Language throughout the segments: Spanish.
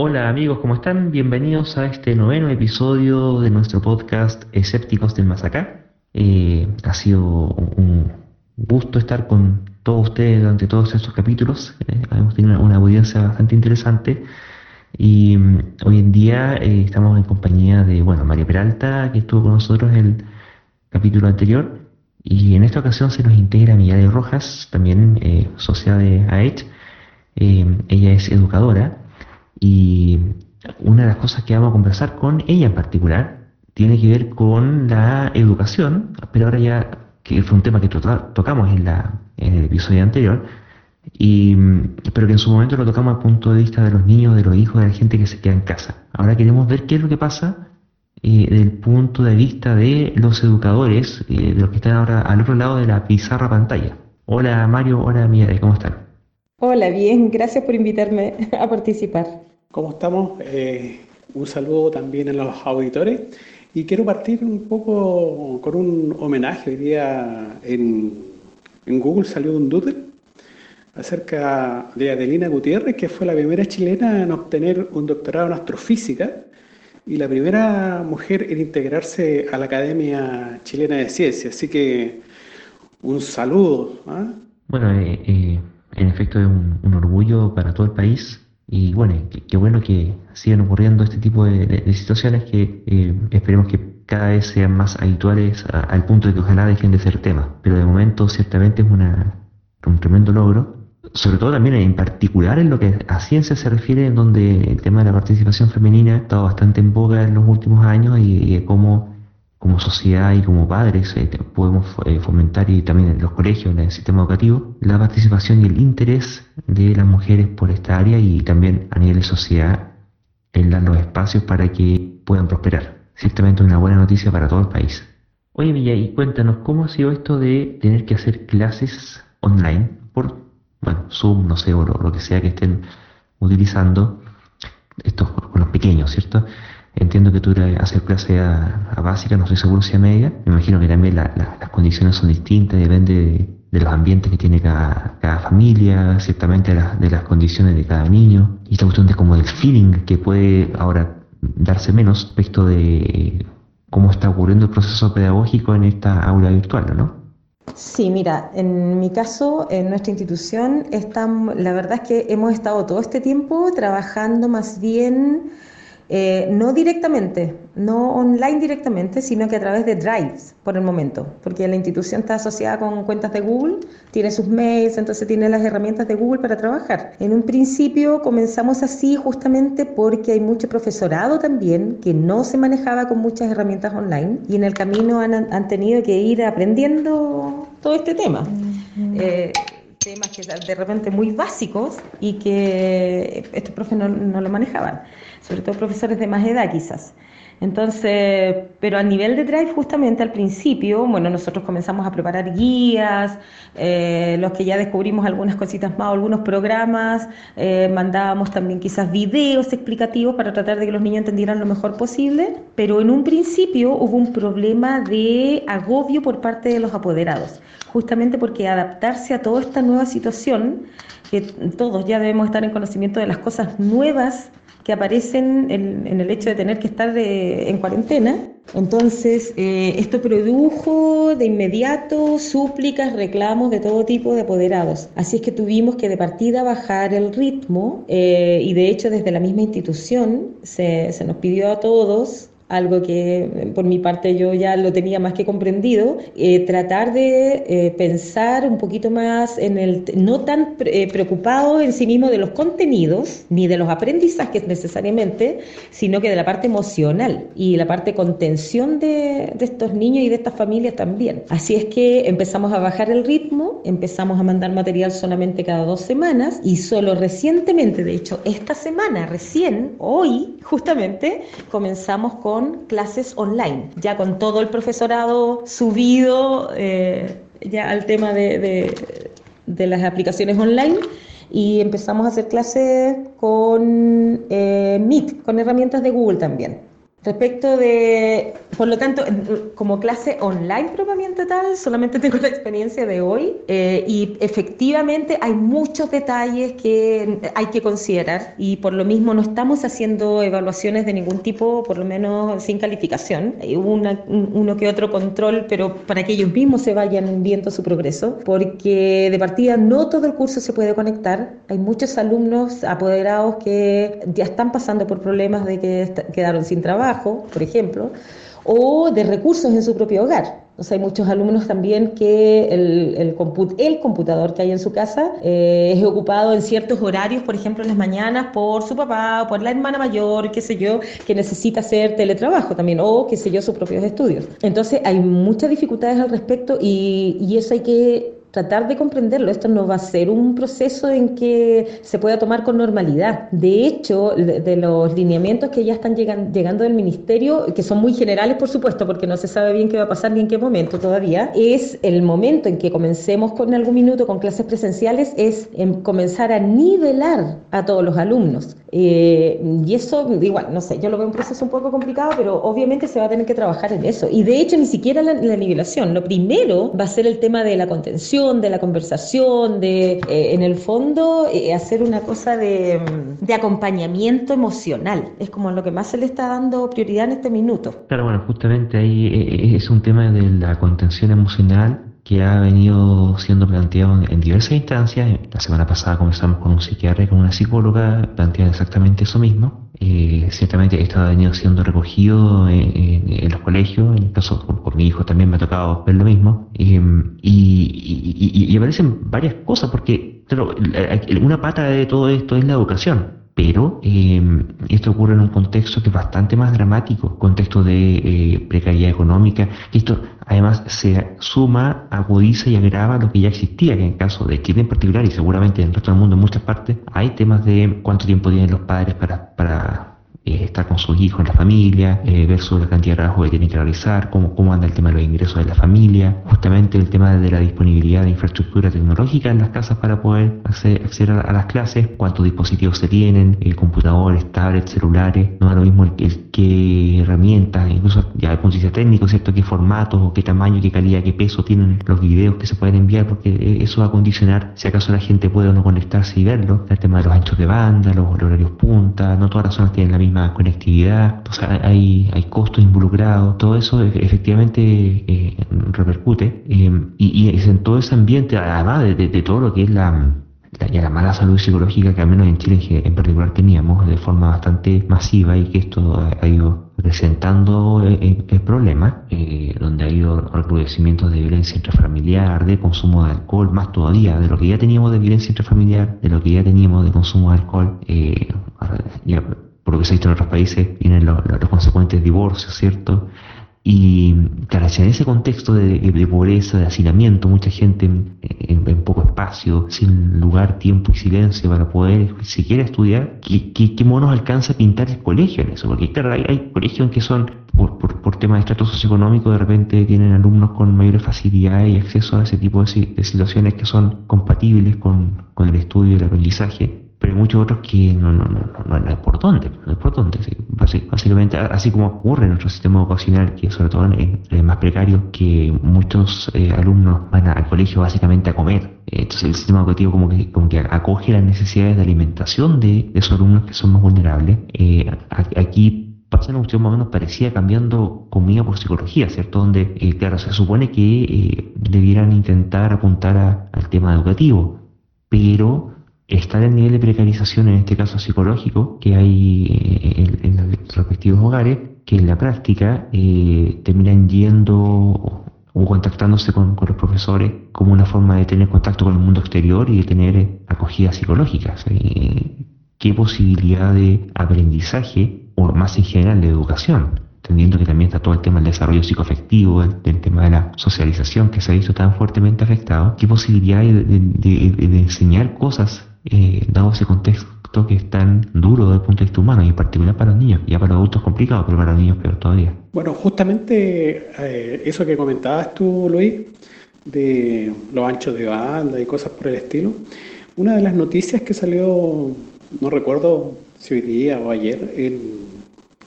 Hola amigos, ¿cómo están? Bienvenidos a este noveno episodio de nuestro podcast Escépticos del Masacá. Eh, ha sido un gusto estar con todos ustedes durante todos estos capítulos. Eh, hemos tenido una, audiencia bastante interesante y mm, hoy en día eh, estamos en compañía de, bueno, María Peralta, que estuvo con nosotros en el capítulo anterior y en esta ocasión se nos integra Miguel Rojas, también eh, socia de AECH. ella es educadora y una de las cosas que vamos a conversar con ella en particular tiene que ver con la educación, pero ahora ya que fue un tema que tocamos en, la, en el episodio anterior, y, pero que en su momento lo tocamos al punto de vista de los niños, de los hijos, de la gente que se queda en casa. Ahora queremos ver qué es lo que pasa eh, desde punto de vista de los educadores, eh, de los que están ahora al otro lado de la pizarra pantalla. Hola Mario, hola Mía, ¿cómo están? Hola, bien, gracias por invitarme a participar. ¿Cómo estamos? Eh, un saludo también a los auditores y quiero partir un poco con un homenaje. Hoy día en, en Google salió un doodle acerca de Adelina Gutiérrez, que fue la primera chilena en obtener un doctorado en astrofísica y la primera mujer en integrarse a la Academia Chilena de Ciencias. Así que un saludo. ¿ah? Bueno, eh, eh, en efecto es un orgullo para todo el país y bueno, qué bueno que sigan ocurriendo este tipo de, situaciones que eh, esperemos que cada vez sean más habituales al punto de que ojalá dejen de ser temas. Pero de momento ciertamente es una, un tremendo logro, sobre todo también en particular en lo que a ciencia se refiere, en donde el tema de la participación femenina ha estado bastante en boga en los últimos años y, y cómo como sociedad y como padres eh, podemos eh, fomentar y también en los colegios, en el sistema educativo, la participación y el interés de las mujeres por esta área y también a nivel de sociedad en dar los espacios para que puedan prosperar. Ciertamente una buena noticia para todo el país. Oye Villa, y cuéntanos, ¿cómo ha sido esto de tener que hacer clases online por, bueno, Zoom, no sé, o lo, que sea que estén utilizando, estos con los pequeños, ¿cierto? Entiendo que tú hacer clase a, básica, no estoy seguro si a media. Me imagino que también las condiciones son distintas, depende de, los ambientes que tiene cada, familia, ciertamente de, las condiciones de cada niño. Y esta cuestión de como del feeling que puede ahora darse menos respecto de cómo está ocurriendo el proceso pedagógico en esta aula virtual, ¿no? Sí, mira, en mi caso, en nuestra institución, estamos, la verdad es que hemos estado todo este tiempo trabajando más bien eh, no directamente, no online directamente, sino que a través de Drives por el momento, porque la institución está asociada con cuentas de Google, tiene sus mails, entonces tiene las herramientas de Google para trabajar. En un principio comenzamos así justamente porque hay mucho profesorado también que no se manejaba con muchas herramientas online y en el camino han, tenido que ir aprendiendo todo este tema. Eh, temas que de repente muy básicos y que estos profes no lo manejaban sobre todo profesores de más edad quizás. Entonces, pero a nivel de Drive, justamente al principio, bueno, nosotros comenzamos a preparar guías, eh, los que ya descubrimos algunas cositas más, algunos programas, eh, mandábamos también quizás videos explicativos para tratar de que los niños entendieran lo mejor posible, pero en un principio hubo un problema de agobio por parte de los apoderados, justamente porque adaptarse a toda esta nueva situación, que todos ya debemos estar en conocimiento de las cosas nuevas que aparecen en, el hecho de tener que estar en cuarentena. Entonces, eh, esto produjo de inmediato súplicas, reclamos de todo tipo de apoderados. Así es que tuvimos que de partida bajar el ritmo eh, y de hecho desde la misma institución se, se nos pidió a todos algo que por mi parte yo ya lo tenía más que comprendido, eh, tratar de eh, pensar un poquito más en el, no tan eh, preocupado en sí mismo de los contenidos, ni de los aprendizajes necesariamente, sino que de la parte emocional y la parte contención de, de estos niños y de estas familias también. Así es que empezamos a bajar el ritmo, empezamos a mandar material solamente cada dos semanas y solo recientemente, de hecho esta semana, recién, hoy justamente, comenzamos con clases online, ya con todo el profesorado subido eh, ya al tema de, de, las aplicaciones online y empezamos a hacer clases con eh, Meet, con herramientas de Google también. Respecto de, por lo tanto, como clase online propiamente tal, solamente tengo la experiencia de hoy eh, y efectivamente hay muchos detalles que hay que considerar y por lo mismo no estamos haciendo evaluaciones de ningún tipo, por lo menos sin calificación. Hay uno que otro control, pero para que ellos mismos se vayan viendo su progreso, porque de partida no todo el curso se puede conectar. Hay muchos alumnos apoderados que ya están pasando por problemas de que quedaron sin trabajo por ejemplo, o de recursos en su propio hogar. O sea, hay muchos alumnos también que el, el, el computador que hay en su casa eh, es ocupado en ciertos horarios, por ejemplo, en las mañanas, por su papá, por la hermana mayor, qué sé yo, que necesita hacer teletrabajo también, o qué sé yo, sus propios estudios. Entonces, hay muchas dificultades al respecto y, y eso hay que tratar de comprenderlo. Esto no va a ser un proceso en que se pueda tomar con normalidad. De hecho, de, los lineamientos que ya están llegando del ministerio, que son muy generales, por supuesto, porque no se sabe bien qué va a pasar ni en qué momento todavía, es el momento en que comencemos con algún minuto con clases presenciales, es en comenzar a nivelar a todos los alumnos. Eh, y eso, igual, no sé, yo lo veo un proceso un poco complicado, pero obviamente se va a tener que trabajar en eso. Y de hecho, ni siquiera la, la nivelación. Lo primero va a ser el tema de la contención, de la conversación, de, eh, en el fondo, eh, hacer una cosa de, de, acompañamiento emocional. Es como lo que más se le está dando prioridad en este minuto. Claro, bueno, justamente ahí es un tema de la contención emocional que ha venido siendo planteado en, diversas instancias. La semana pasada comenzamos con un psiquiatra y con una psicóloga planteando exactamente eso mismo. Eh, ciertamente esto ha venido siendo recogido en, los colegios, en el caso por, mi hijo también me ha tocado ver lo mismo. Y, y, aparecen varias cosas, porque una pata de todo esto es la educación pero eh, esto ocurre en un contexto que es bastante más dramático, contexto de eh, precariedad económica, y esto además se suma, agudiza y agrava lo que ya existía, que en el caso de Chile en particular y seguramente en el resto del mundo en muchas partes, hay temas de cuánto tiempo tienen los padres para, para eh, estar con sus hijos en la familia, eh, ver sobre la cantidad de trabajo que tienen que realizar, cómo, cómo anda el tema de los ingresos de la familia, justamente el tema de la disponibilidad de infraestructura tecnológica en las casas para poder acceder, a, las clases, cuántos dispositivos se tienen, eh, computadores, tablets, celulares, no es lo mismo el, qué herramientas, incluso ya el punto de vista técnico, ¿cierto? qué formatos, qué tamaño, qué calidad, qué peso tienen los videos que se pueden enviar, porque eso va a condicionar si acaso la gente puede o no conectarse y verlo, el tema de los anchos de banda, los horarios punta, no todas las zonas tienen la misma conectividad, o sea, hay, hay costos involucrados, todo eso efectivamente eh, repercute eh, y, es en todo ese ambiente, además de, todo lo que es la, la, mala salud psicológica que al menos en Chile en particular teníamos de forma bastante masiva y que esto ha, ido presentando el, problema, eh, donde ha habido recrudecimientos de violencia intrafamiliar, de consumo de alcohol, más todavía, de lo que ya teníamos de violencia intrafamiliar, de lo que ya teníamos de consumo de alcohol, eh, por lo que se ha visto en otros países, vienen los, consecuentes divorcios, ¿cierto? Y claro, en ese contexto de, pobreza, de hacinamiento, mucha gente en, poco espacio, sin lugar, tiempo y silencio para poder siquiera estudiar, ¿qué, qué, monos alcanza a pintar el colegio en eso? Porque claro, hay, colegios que son, por, por, temas de estrato socioeconómico, de repente tienen alumnos con mayor facilidad y acceso a ese tipo de, situaciones que son compatibles con, con el estudio y el aprendizaje pero hay muchos otros que no, no, no, no, por dónde, no es por dónde. Básicamente, así como ocurre en nuestro sistema educacional, que sobre todo el más precario, que muchos eh, alumnos van al colegio básicamente a comer. Entonces el sistema educativo como que, como que acoge las necesidades de alimentación de, esos alumnos que son más vulnerables. Eh, aquí pasa una cuestión más o menos parecida cambiando comida por psicología, ¿cierto? Donde, eh, claro, se supone que debieran intentar apuntar al tema educativo, pero está el nivel de precarización, en este caso psicológico, que hay eh, en, los respectivos hogares, que en la práctica eh, terminan yendo o contactándose con, los profesores como una forma de tener contacto con el mundo exterior y de tener eh, acogida psicológica. ¿Qué posibilidad de aprendizaje, o más en general de educación? entendiendo que también está todo el tema del desarrollo psicoafectivo, el, tema de la socialización que se ha visto tan fuertemente afectado, qué posibilidad de, de enseñar cosas eh, dado ese contexto que es tan duro desde el punto de vista humano y en particular para los niños. Ya para adultos complicado, pero para los niños peor todavía. Bueno, justamente eh, eso que comentabas tú, Luis, de los anchos de banda y cosas por el estilo, una de las noticias que salió, no recuerdo si hoy día o ayer, en,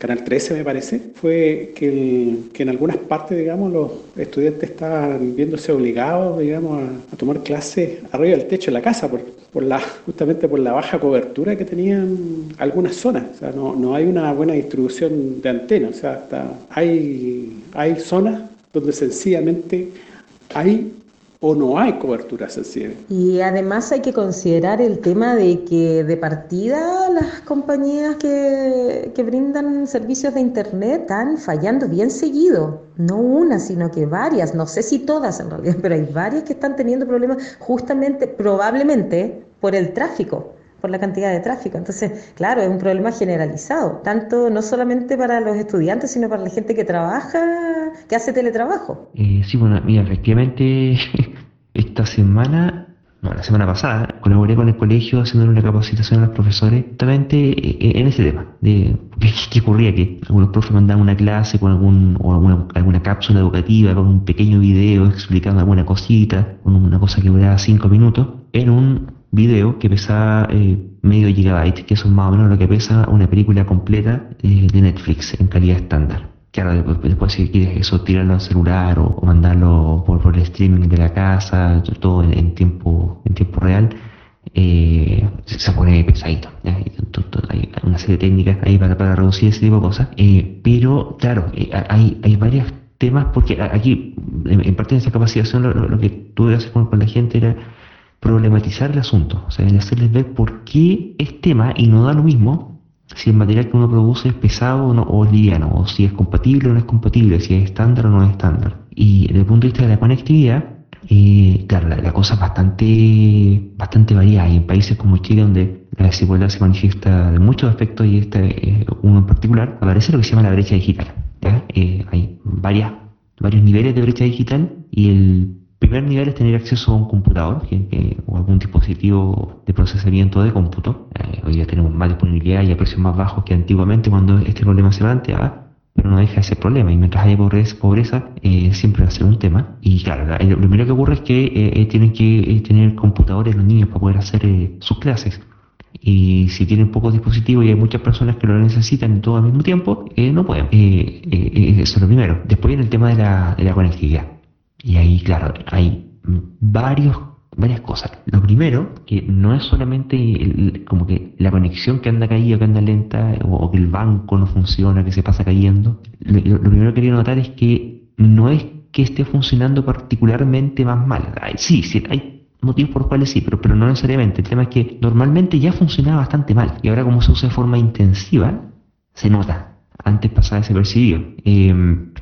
Canal 13 me parece, fue que, en algunas partes, digamos, los estudiantes estaban viéndose obligados, digamos, a, tomar clases arriba del techo de la casa, por, por, la, justamente por la baja cobertura que tenían algunas zonas. O sea, no, no hay una buena distribución de antenas, o sea, hasta hay, hay zonas donde sencillamente hay o no hay cobertura sensible. Y además hay que considerar el tema de que de partida las compañías que, que, brindan servicios de Internet están fallando bien seguido. No una, sino que varias. No sé si todas en realidad, pero hay varias que están teniendo problemas justamente, probablemente, por el tráfico por la cantidad de tráfico. Entonces, claro, es un problema generalizado, tanto no solamente para los estudiantes, sino para la gente que trabaja, que hace teletrabajo. Eh, sí, bueno, mira, efectivamente, esta semana, no, la semana pasada, colaboré con el colegio haciendo una capacitación a los profesores justamente eh, en ese tema, de qué, ocurría, que algunos profes mandaban una clase con algún, o alguna, alguna cápsula educativa, con un pequeño video explicando alguna cosita, con una cosa que duraba cinco minutos, en un video que pesaba eh, medio gigabyte, que eso es más o menos lo que pesa una película completa eh, de Netflix en calidad estándar. Claro, después, si quieres eso, tirarlo al celular o, mandarlo por, por, el streaming de la casa, todo en, tiempo en tiempo real, eh, se pone pesadito. Hay una serie de técnicas ahí para, para reducir ese tipo de cosas. pero claro, hay, hay varios temas, porque aquí, en, parte de esa capacitación, lo, que tuve que hacer con la gente era problematizar el asunto, o sea, hacerles ver por qué es tema y no da lo mismo si el material que uno produce es pesado o, no, o liviano, o si es compatible o no es compatible, si es estándar o no es estándar. Y desde el punto de vista de la conectividad, eh, claro, la, cosa es bastante, bastante variada. Y en países como Chile, donde la desigualdad se manifiesta de muchos aspectos, y este uno en particular, aparece lo que se llama la brecha digital. Eh, hay varios niveles de brecha digital y el primer nivel es tener acceso a un computador o algún dispositivo de procesamiento de cómputo. Eh, hoy ya tenemos más disponibilidad y a precios más bajos que antiguamente cuando este problema se planteaba, pero no deja ese problema. Y mientras haya pobreza, eh, siempre va a ser un tema. Y claro, lo primero que ocurre es que eh, tienen que tener computadores los niños para poder hacer sus clases. Y si tienen pocos dispositivos y hay muchas personas que lo necesitan todo al mismo tiempo, no pueden. eso es lo primero. Después viene el tema de la, de la conectividad. Y ahí, claro, hay varios, varias cosas. Lo primero, que no es solamente como que la conexión que anda caída, que anda lenta, o, que el banco no funciona, que se pasa cayendo. Lo, primero que quería notar es que no es que esté funcionando particularmente más mal. sí, sí, hay motivos por los cuales sí, pero, pero no necesariamente. El tema es que normalmente ya funcionaba bastante mal. Y ahora como se usa de forma intensiva, se nota antes pasaba desapercibido. Eh,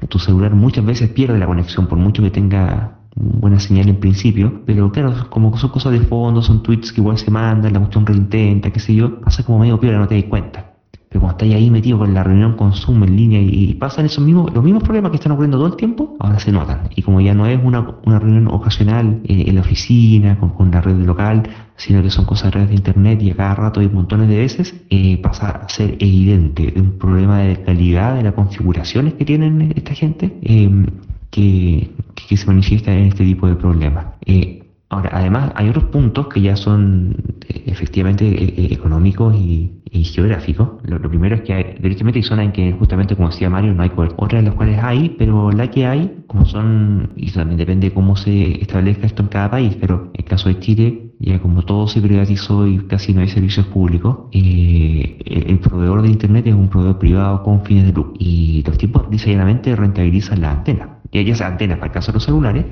tu celular muchas veces pierde la conexión, por mucho que tenga buena señal en principio, pero claro, como son cosas de fondo, son tweets que igual se mandan, la cuestión reintenta, qué sé yo, pasa como medio peor, no te das cuenta. Pero cuando estás ahí metido con la reunión con Zoom en línea y, pasan esos mismos, los mismos problemas que están ocurriendo todo el tiempo, ahora se notan. Y como ya no es una, una reunión ocasional eh, en la oficina, con, con, la red local, sino que son cosas de redes de internet y a cada rato y montones de veces, eh, pasa a ser evidente un problema de calidad de las configuraciones que tienen esta gente em, que, que, se manifiesta en este tipo de problemas. Eh, ahora, además, hay otros puntos que ya son efectivamente económicos y, y geográfico. Lo, primero es que hay, directamente hay zonas en que justamente como decía Mario no hay cobertura. Otras de las cuales hay, pero la que hay, como son, y también depende de cómo se establezca esto en cada país, pero en el caso de Chile, ya como todo se privatizó y casi no hay servicios públicos, eh, el, proveedor de internet es un proveedor privado con fines de lucro. Y los tipos llanamente rentabilizan la antena. Ya sea antenas para el caso de los celulares,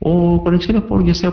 o conexiones por ya sea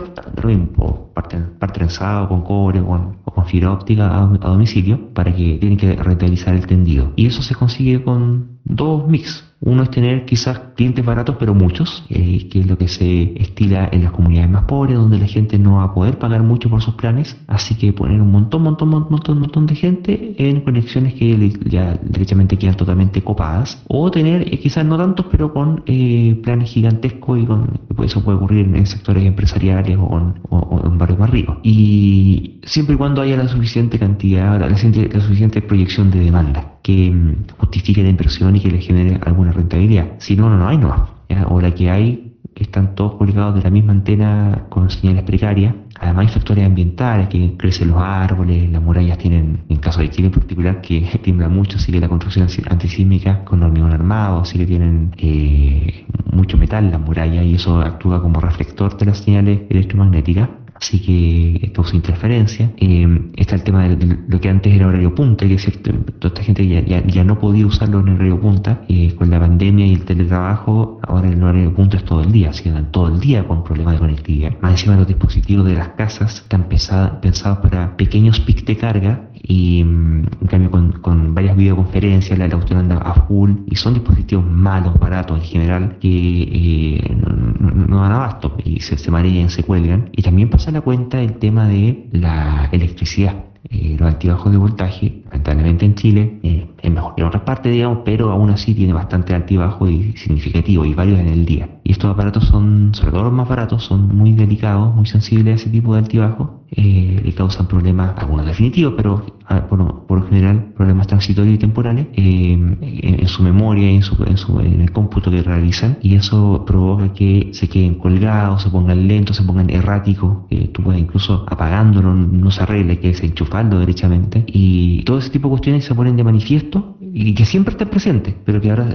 parte, parte trenzado con cobre o con, fibra óptica a, domicilio para que tienen que rentabilizar el tendido. Y eso se consigue con dos mix. Uno es tener quizás clientes baratos, pero muchos, eh, que es lo que se estila en las comunidades más pobres, donde la gente no va a poder pagar mucho por sus planes. Así que poner un montón, montón, montón, montón de gente en conexiones que ya derechamente quedan totalmente copadas. O tener eh, quizás no tantos, pero con eh, planes gigantescos y con, pues eso puede ocurrir en sectores empresariales o, en barrios más ricos. Y siempre y cuando haya la suficiente cantidad, la, la suficiente proyección de demanda que mm, justifique la inversión y que le genere alguna rentabilidad. Si no, no, no hay, no. O la que hay, están todos colgados de la misma antena con señales precarias, Además hay factores ambientales, que crecen los árboles, las murallas tienen, en caso de Chile en particular, que tiembla mucho, así que la construcción antisísmica con hormigón armado, así que tienen eh, mucho metal las murallas y eso actúa como reflector de las señales electromagnéticas así que causa interferencia. Eh, está el tema de lo que antes era horario punta, que es cierto, toda esta gente ya, ya, no podía usarlo en horario punta. Eh, con la pandemia y el teletrabajo, ahora el horario punta es todo el día, así que todo el día con problemas de conectividad. Más encima los dispositivos de las casas están pensados para pequeños pics de carga y mm, en cambio con, con varias videoconferencias la, la cuestión anda a full y son dispositivos malos, baratos en general que eh, no, dan abasto y se, se marean, se cuelgan. Y también pasa la cuenta el tema de la electricidad eh, los altibajos de voltaje, lamentablemente en Chile, eh, es mejor que en otras partes, digamos, pero aún así tiene bastante altibajo y significativo y varios en el día. Y estos aparatos son, sobre todo los más baratos, son muy delicados, muy sensibles a ese tipo de altibajo, eh, le causan problemas, algunos definitivos, pero ah, por, por, lo general problemas transitorios y temporales eh, en, su memoria y en, su, en, su, en el cómputo que realizan, y eso provoca que se queden colgados, se pongan lentos, se pongan erráticos, tú puedes incluso apagándolo, no se arregle, que se enchufa derechamente. Y todo ese tipo de cuestiones se ponen de manifiesto y que siempre están presentes, pero que ahora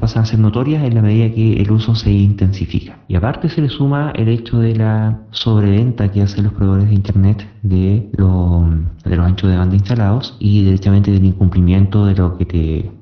pasan a ser notorias en la medida que el uso se intensifica. Y aparte se le suma el hecho de la sobreventa que hacen los proveedores de Internet de, de los anchos de banda instalados y derechamente del incumplimiento de lo que te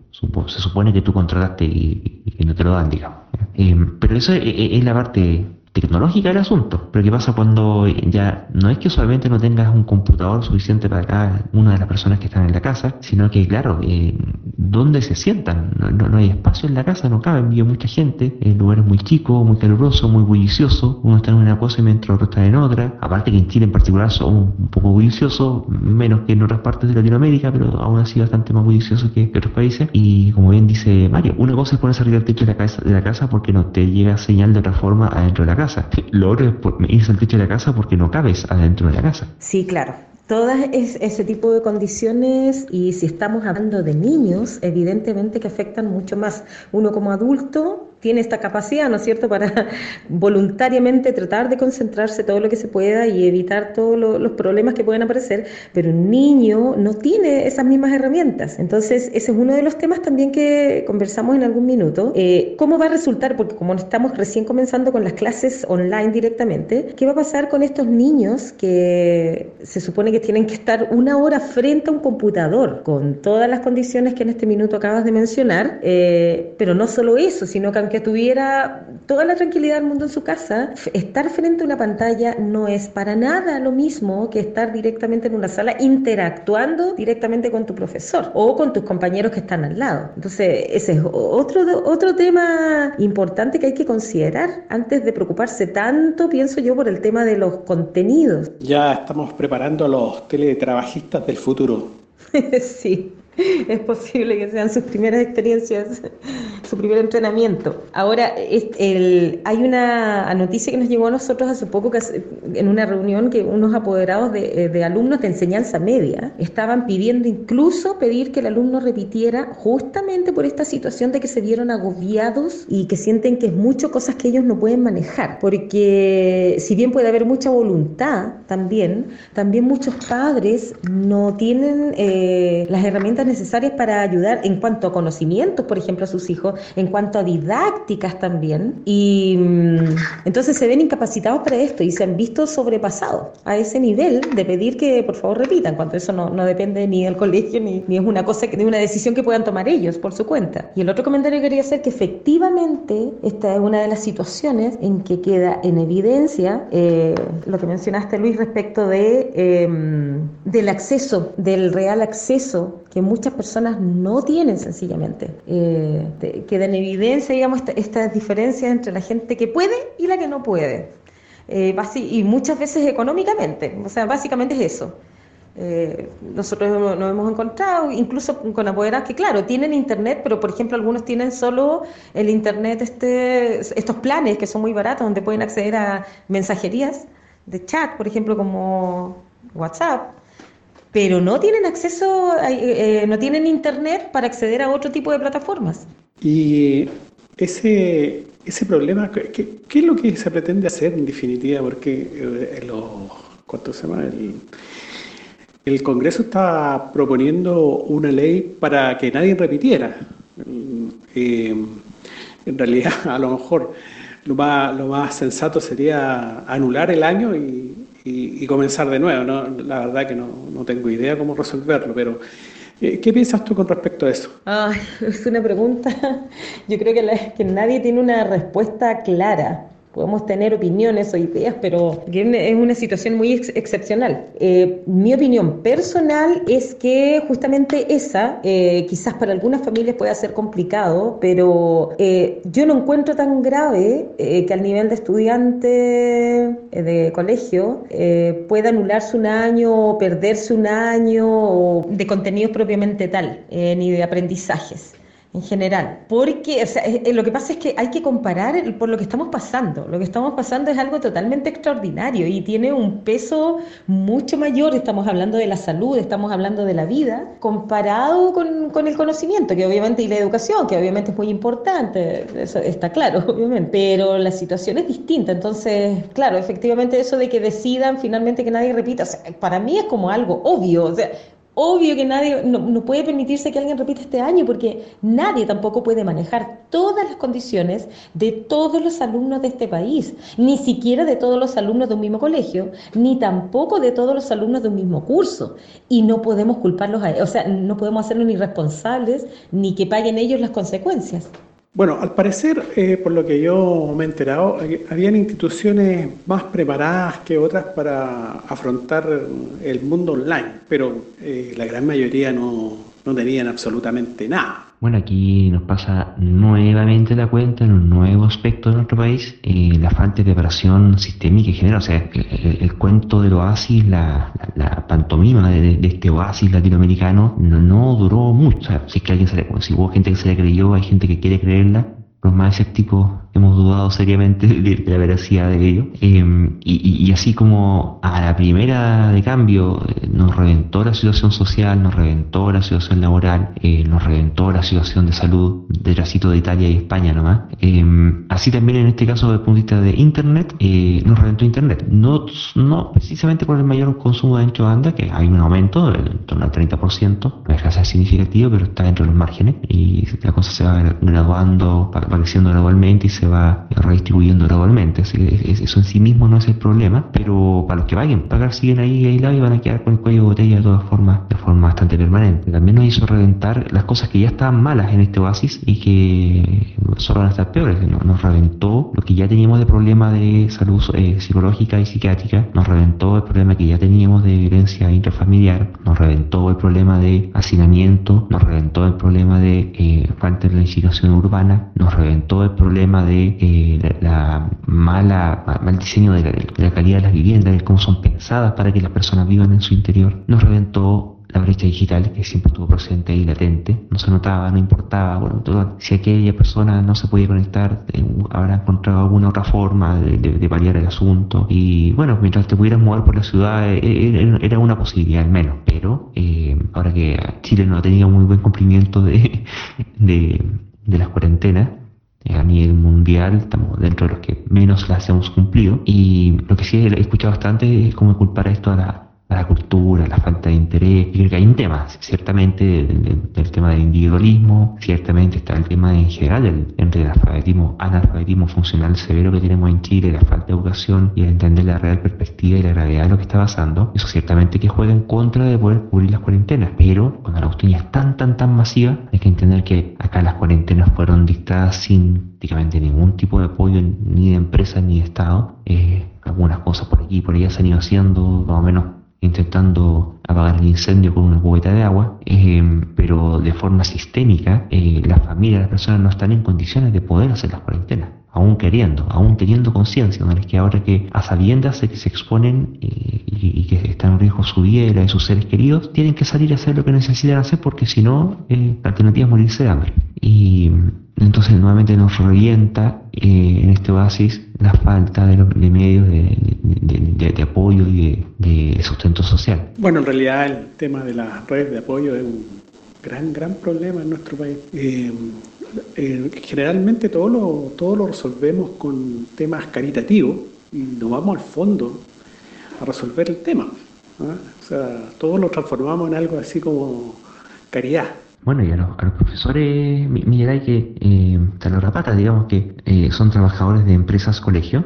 se supone que tú contrataste y, que no te lo dan, digamos. Eh, pero eso es la parte tecnológica el asunto. Pero ¿qué pasa cuando ya no es que solamente no tengas un computador suficiente para cada una de las personas que están en la casa, sino que, claro, eh, ¿dónde se sientan? No, hay espacio en la casa, no cabe, envío mucha gente, el lugar es muy chico, muy caluroso, muy bullicioso, uno está en una cosa y mientras otro está en otra. Aparte que en Chile en particular son un poco bulliciosos, menos que en otras partes de Latinoamérica, pero aún así bastante más bullicioso que, otros países. Y como bien dice Mario, una cosa es ponerse arriba del techo de la, casa, de la casa porque no te llega señal de otra forma adentro de la casa lo otro es irse al techo de la casa porque no cabes adentro de la casa. Sí, claro. Todas ese tipo de condiciones y si estamos hablando de niños, evidentemente que afectan mucho más. Uno como adulto tiene esta capacidad, ¿no es cierto?, para voluntariamente tratar de concentrarse todo lo que se pueda y evitar todos los problemas que pueden aparecer, pero un niño no tiene esas mismas herramientas. Entonces, ese es uno de los temas también que conversamos en algún minuto. Eh, ¿Cómo va a resultar? Porque como estamos recién comenzando con las clases online directamente, ¿qué va a pasar con estos niños que se supone que tienen que estar una hora frente a un computador con todas las condiciones que en este minuto acabas de mencionar? Eh, pero no solo eso, sino que que tuviera toda la tranquilidad del mundo en su casa, estar frente a una pantalla no es para nada lo mismo que estar directamente en una sala interactuando directamente con tu profesor o con tus compañeros que están al lado. Entonces, ese es otro, otro tema importante que hay que considerar antes de preocuparse tanto, pienso yo, por el tema de los contenidos. Ya estamos preparando a los teletrabajistas del futuro. sí. es posible que sean sus primeras experiencias, su primer entrenamiento. Ahora, el, hay una noticia que nos llegó a nosotros hace poco, que en una reunión que unos apoderados de, de, alumnos de enseñanza media estaban pidiendo incluso pedir que el alumno repitiera justamente por esta situación de que se vieron agobiados y que sienten que es mucho cosas que ellos no pueden manejar. Porque si bien puede haber mucha voluntad también, también muchos padres no tienen eh, las herramientas necesarias para ayudar en cuanto a conocimientos, por ejemplo, a sus hijos, en cuanto a didácticas también. Y mm, entonces se ven incapacitados para esto y se han visto sobrepasados a ese nivel de pedir que por favor repitan, cuando eso no, no depende ni del colegio ni, ni, es una cosa, de una decisión que puedan tomar ellos por su cuenta. Y el otro comentario que quería hacer que efectivamente esta es una de las situaciones en que queda en evidencia eh, lo que mencionaste Luis respecto de, eh, del acceso, del real acceso que muchas personas no tienen sencillamente. Eh, en evidencia, digamos, estas diferencias entre la gente que puede y la que no puede. Eh, y muchas veces económicamente, o sea, básicamente es eso. Eh, nosotros nos hemos encontrado incluso con apoderados que, claro, tienen internet, pero por ejemplo algunos tienen solo el internet, este, estos planes que son muy baratos, donde pueden acceder a mensajerías de chat, por ejemplo, como WhatsApp, pero no tienen acceso, eh, no tienen internet para acceder a otro tipo de plataformas. Y ese, ese problema, ¿qué, es lo que se pretende hacer en definitiva? Porque eh, los, ¿cuánto se llama? El, Congreso está proponiendo una ley para que nadie repitiera. Eh, en realidad, a lo mejor lo más, lo más sensato sería anular el año y, comenzar de nuevo. ¿no? La verdad que no, no tengo idea cómo resolverlo, pero eh, ¿Qué piensas tú con respecto a eso? es una pregunta, yo creo que, que nadie tiene una respuesta clara podemos tener opiniones o ideas, pero es una situación muy excepcional. Eh, mi opinión personal es que justamente esa, eh, quizás para algunas familias pueda ser complicado, pero eh, yo no encuentro tan grave que al nivel de estudiante de colegio pueda anularse un año o perderse un año de contenidos propiamente tal, ni de aprendizajes en general. Porque o sea, eh, lo que pasa es que hay que comparar por lo que estamos pasando. Lo que estamos pasando es algo totalmente extraordinario y tiene un peso mucho mayor. Estamos hablando de la salud, estamos hablando de la vida, comparado con, con el conocimiento, que obviamente, y la educación, que obviamente es muy importante, eso está claro, obviamente. Pero la situación es distinta. Entonces, claro, efectivamente eso de que decidan finalmente que nadie repita, para mí es como algo obvio. O sea, Obvio que nadie, no, puede permitirse que alguien repita este año porque nadie tampoco puede manejar todas las condiciones de todos los alumnos de este país, ni siquiera de todos los alumnos de un mismo colegio, ni tampoco de todos los alumnos de un mismo curso. Y no podemos culparlos a o sea, no podemos hacerlos ni responsables ni que paguen ellos las consecuencias. Bueno, al parecer, eh, por lo que yo me he enterado, habían instituciones más preparadas que otras para afrontar el mundo online, pero eh, la gran mayoría no, no tenían absolutamente nada. Bueno, aquí nos pasa nuevamente la cuenta en un nuevo aspecto de nuestro país, eh, la falta de preparación sistémica y general. O sea, el, cuento del oasis, la, pantomima de, este oasis latinoamericano no, duró mucho. O sea, si es que alguien se si hubo gente que se le creyó, hay gente que quiere creerla, los más escépticos hemos dudado seriamente de, la veracidad de ello. Em, y, así como a la primera de cambio eh, nos reventó la situación social, nos reventó la situación laboral, eh, nos reventó la situación de salud del tracito de Italia y España nomás, em, así también en este caso desde el punto de vista de Internet, eh, nos reventó Internet. No, no precisamente por el mayor consumo de ancho de banda, que hay un aumento en torno al 30%, no es significativo, pero está dentro de los márgenes y la cosa se va graduando, apareciendo gradualmente y se va redistribuyendo gradualmente. eso en sí mismo no es el problema, pero para los que vayan a pagar siguen ahí aislados y van a quedar con el cuello de botella de todas formas, de forma bastante permanente. También nos hizo reventar las cosas que ya estaban malas en este oasis y que solo van a estar peores. Nos reventó lo que ya teníamos de problema de salud eh, psicológica y psiquiátrica, nos reventó el problema que ya teníamos de violencia intrafamiliar, nos reventó el problema de hacinamiento, nos reventó el problema de eh, falta de planificación urbana, nos reventó el problema de eh, la, mala, mal diseño de la, calidad de las viviendas, de cómo son pensadas para que las personas vivan en su interior, nos reventó la brecha digital que siempre estuvo presente y latente, no se notaba, no importaba, bueno, si aquella persona no se podía conectar, eh, habrá encontrado alguna otra forma de, de, paliar el asunto. Y bueno, mientras te pudieras mover por la ciudad eh, era una posibilidad al menos, pero ahora que Chile no tenido muy buen cumplimiento de, de las cuarentenas, a nivel mundial, estamos dentro de los que menos las hemos cumplido. Y lo que sí he escuchado bastante es cómo culpar esto a la, a la cultura, la falta de interés. Yo creo que hay un tema, ciertamente, del, tema del individualismo, ciertamente está el tema en general entre el alfabetismo, analfabetismo funcional severo que tenemos en Chile, la falta de educación y de entender la real perspectiva y la gravedad de lo que está pasando. Eso ciertamente que juega en contra de poder cubrir las cuarentenas. Pero cuando la cuestión es tan, tan, tan masiva, hay que entender que acá las cuarentenas fueron dictadas sin prácticamente ningún tipo de apoyo ni de empresa ni de Estado. Eh, algunas cosas por aquí y por allá se han ido haciendo más o menos intentando apagar el incendio con una cubeta de agua, eh, pero de forma sistémica, eh, las familias, las personas no están en condiciones de poder hacer las cuarentenas, aún queriendo, aún teniendo conciencia, ¿no? es que ahora que a sabiendas de que se exponen eh, y, que están en riesgo su vida y la de sus seres queridos, tienen que salir a hacer lo que necesitan hacer porque si no, la alternativa es morirse de hambre. Y entonces nuevamente nos revienta eh, en este oasis la falta de, medios de, apoyo y de, sustento social. Bueno, en realidad el tema de las redes de apoyo es un gran, gran problema en nuestro país. Eh, eh, generalmente todo lo, todo lo resolvemos con temas caritativos y nos vamos al fondo resolver el tema. ¿ah? O sea, todos lo transformamos en algo así como caridad. Bueno, y a los, profesores, Miguel, que eh, la pata, digamos que eh, son trabajadores de empresas colegio,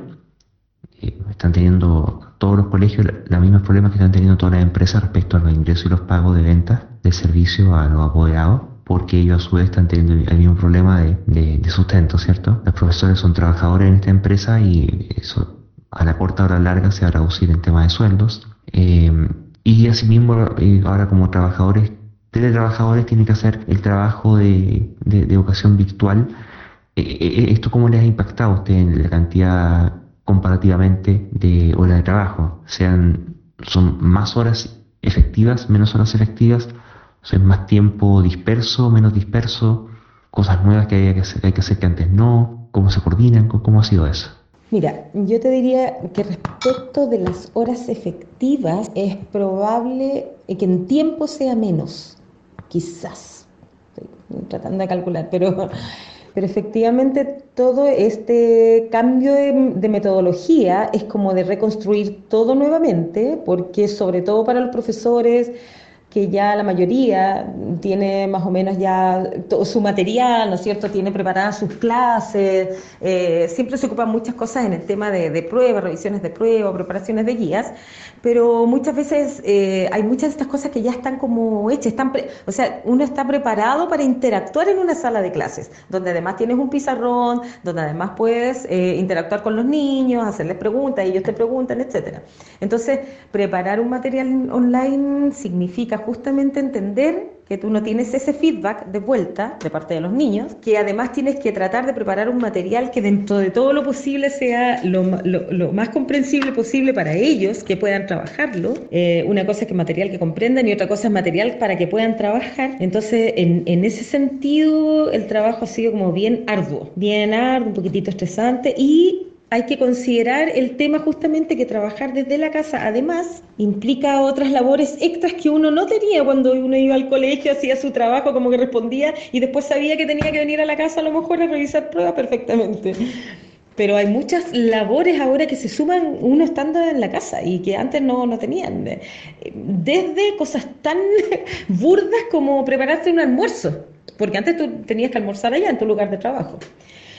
eh, están teniendo todos los colegios los mismos problemas que están teniendo todas las empresas respecto a los ingresos y los pagos de ventas de servicio a los apoderados, porque ellos a su vez están teniendo el mismo problema de, sustento, ¿cierto? Los profesores son trabajadores en esta empresa y eso a la corta o a la larga se va a reducir en tema de sueldos. Eh, y asimismo, eh, ahora como trabajadores, teletrabajadores tienen que hacer el trabajo de, educación virtual. ¿Esto cómo les ha impactado a usted en la cantidad comparativamente de horas de trabajo. Sean, son más horas efectivas, menos horas efectivas, o más tiempo disperso, menos disperso, cosas nuevas que hay que hacer, hay que, hacer que antes no, cómo se coordinan, cómo ha sido eso. Mira, yo te diría que respecto de las horas efectivas es probable que en tiempo sea menos, quizás. Estoy tratando de calcular, pero pero efectivamente todo este cambio de, metodología es como de reconstruir todo nuevamente, porque sobre todo para los profesores que ya la mayoría tiene más o menos ya todo su material, ¿no es cierto? Tiene preparadas sus clases, eh, siempre se ocupan muchas cosas en el tema de, de pruebas, revisiones de pruebas, preparaciones de guías, pero muchas veces eh, hay muchas de estas cosas que ya están como hechas, están o sea, uno está preparado para interactuar en una sala de clases, donde además tienes un pizarrón, donde además puedes eh, interactuar con los niños, hacerles preguntas, ellos te preguntan, etcétera. Entonces, preparar un material online significa justamente entender que tú no tienes ese feedback de vuelta de parte de los niños, que además tienes que tratar de preparar un material que dentro de todo lo posible sea lo, más comprensible posible para ellos, que puedan trabajarlo. Eh, una cosa es que material que comprendan y otra cosa es material para que puedan trabajar. Entonces, en, en ese sentido, el trabajo ha sido como bien arduo, bien arduo, un poquitito estresante y hay que considerar el tema justamente que trabajar desde la casa además implica otras labores extras que uno no tenía cuando uno iba al colegio, hacía su trabajo como que respondía y después sabía que tenía que venir a la casa a lo mejor a revisar pruebas perfectamente. Pero hay muchas labores ahora que se suman uno estando en la casa y que antes no, no tenían. Desde cosas tan burdas como prepararte un almuerzo, porque antes tú tenías que almorzar allá en tu lugar de trabajo.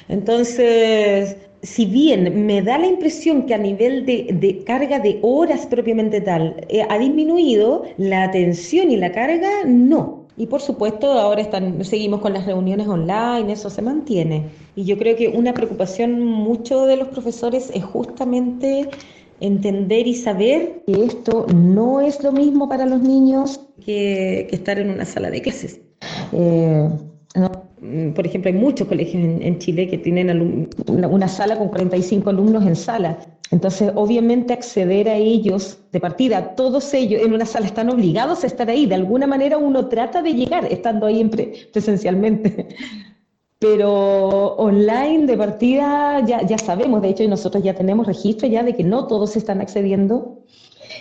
Entonces, si bien me da la impresión que a nivel de, carga de horas propiamente tal eh, ha disminuido, la atención y la carga no. Y por supuesto ahora seguimos con las reuniones online, eso se mantiene. Y yo creo que una preocupación mucho de los profesores es justamente entender y saber que esto no es lo mismo para los niños que, estar en una sala de clases. Eh, Mm, por ejemplo, hay muchos colegios en, Chile que tienen una, sala con 45 alumnos en sala. Entonces, obviamente, acceder a ellos de partida, todos ellos en una sala están obligados a estar ahí. De alguna manera uno trata de llegar estando ahí presencialmente. Pero online de partida ya, ya sabemos, de hecho, y nosotros ya tenemos registro ya de que no todos están accediendo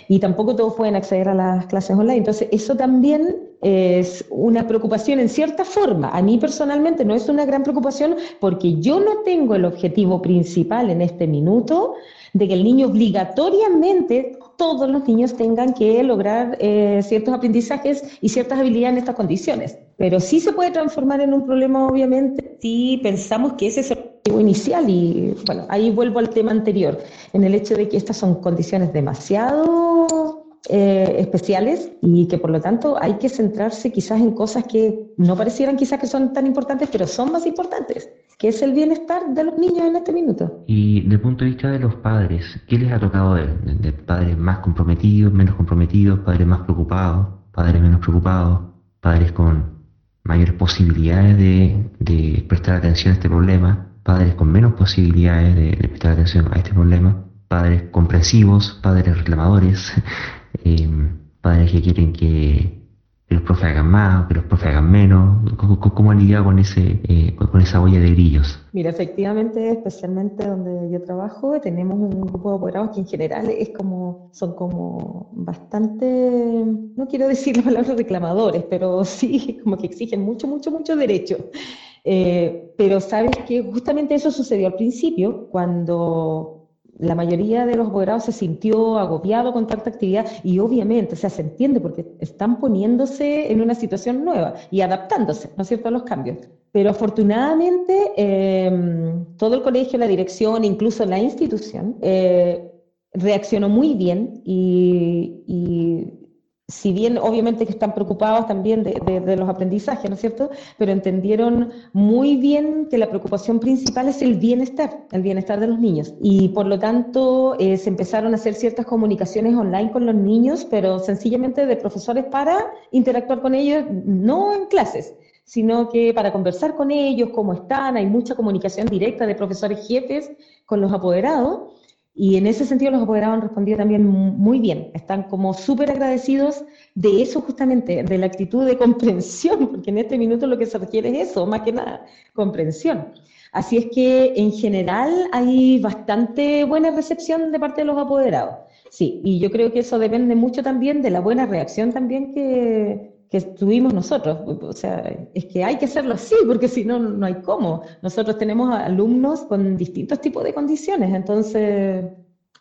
y tampoco todos pueden acceder a las clases online. Entonces, eso también es una preocupación en cierta forma. A mí personalmente no es una gran preocupación porque yo no tengo el objetivo principal en este minuto de que el niño obligatoriamente, todos los niños tengan que lograr eh, ciertos aprendizajes y ciertas habilidades en estas condiciones. Pero sí se puede transformar en un problema, obviamente, si pensamos que ese es el objetivo inicial. Y bueno, ahí vuelvo al tema anterior, en el hecho de que estas son condiciones demasiado eh, especiales y que por lo tanto hay que centrarse quizás en cosas que no parecieran quizás que son tan importantes, pero son más importantes, que es el bienestar de los niños en este minuto. Y desde el punto de vista de los padres, ¿qué les ha tocado de, de padres más comprometidos, menos comprometidos, padres más preocupados, padres menos preocupados, padres con mayores posibilidades de, de prestar atención a este problema, padres con menos posibilidades de, de prestar atención a este problema, padres comprensivos, padres reclamadores, padres que quieren que, los profes hagan más, que los profes hagan menos. ¿Cómo, cómo han lidiado con, ese, eh, con esa olla de grillos? Mira, efectivamente, especialmente donde yo trabajo, tenemos un grupo de apoderados que en general es como, son como bastante, no quiero decir la palabra reclamadores, pero sí como que exigen mucho, mucho, mucho derecho. Eh, pero sabes que justamente eso sucedió al principio, cuando la mayoría de los apoderados se sintió agobiado con tanta actividad y obviamente, se entiende porque están poniéndose en una situación nueva y adaptándose, ¿no es cierto?, a los cambios. Pero afortunadamente em, todo el colegio, la dirección, incluso la institución, eh, reaccionó muy bien y si bien obviamente que están preocupados también de, los aprendizajes, ¿no es cierto? Pero entendieron muy bien que la preocupación principal es el bienestar, el bienestar de los niños. Y por lo tanto eh, se empezaron a hacer ciertas comunicaciones online con los niños, pero sencillamente de profesores para interactuar con ellos, no en clases, sino que para conversar con ellos, cómo están, hay mucha comunicación directa de profesores jefes con los apoderados. Y en ese sentido los apoderados han respondido también muy bien, están como súper agradecidos de eso justamente, de la actitud de comprensión, porque en este minuto lo que se requiere es eso, más que nada, comprensión. Así es que en general hay bastante buena recepción de parte de los apoderados. Sí, y yo creo que eso depende mucho también de la buena reacción también que, que tuvimos nosotros. O sea, es que hay que hacerlo así, porque si no, no hay cómo. Nosotros tenemos alumnos con distintos tipos de condiciones, entonces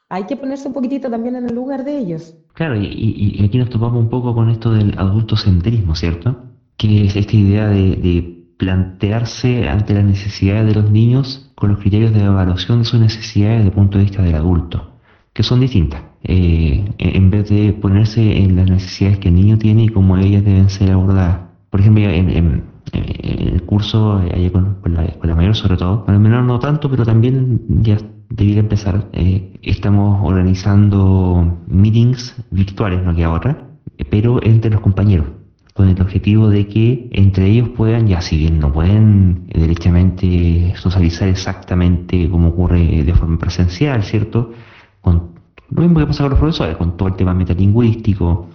hay que ponerse un poquitito también en el lugar de ellos. Claro, y, aquí nos topamos un poco con esto del adultocentrismo, ¿cierto? Que es esta idea de, de plantearse ante las necesidades de los niños con los criterios de evaluación de sus necesidades desde el punto de vista del adulto que son distintas. Eh, en vez de ponerse en las necesidades que el niño tiene y cómo ellas deben ser abordadas. Por ejemplo, en, el curso, eh, con, la, mayor sobre todo, con el menor no tanto, pero también ya debiera empezar, eh, estamos organizando meetings virtuales, no que ahora, pero entre los compañeros con el objetivo de que entre ellos puedan, ya si bien no pueden derechamente socializar exactamente como ocurre de forma presencial, ¿cierto? Con lo mismo que pasa con los profesores, con todo el tema metalingüístico,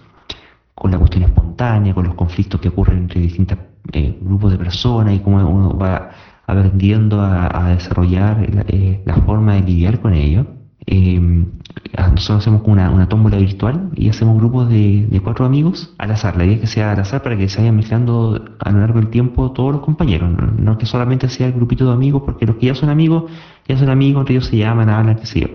con la cuestión espontánea, con los conflictos que ocurren entre distintos eh, grupos de personas y cómo uno va aprendiendo a, desarrollar eh, la, forma de lidiar con ellos. Eh, nosotros hacemos una, una tómbola virtual y hacemos grupos de, de, cuatro amigos al azar. La idea es que sea al azar para que se vayan mezclando a lo largo del tiempo todos los compañeros. No, no que solamente sea el grupito de amigos, porque los que ya son amigos, ya son amigos, entre ellos se llaman, hablan, qué sé yo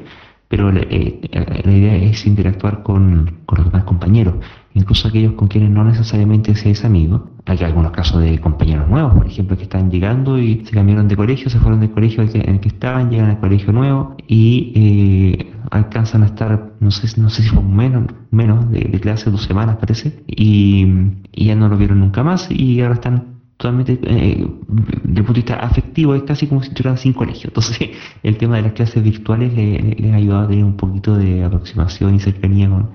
pero eh, la idea es interactuar con, los demás compañeros, incluso aquellos con quienes no necesariamente seáis amigos. Hay algunos casos de compañeros nuevos, por ejemplo, que están llegando y se cambiaron de colegio, se fueron del colegio en el que estaban, llegan al colegio nuevo y eh, alcanzan a estar, no sé, no sé si fue menos, menos de, clase, dos semanas parece, y ya no lo vieron nunca más y ahora están totalmente, eh, el punto de vista afectivo, es casi como si estuvieran sin colegio. Entonces, el tema de las clases virtuales les, ha ayudado a tener un poquito de aproximación y cercanía con,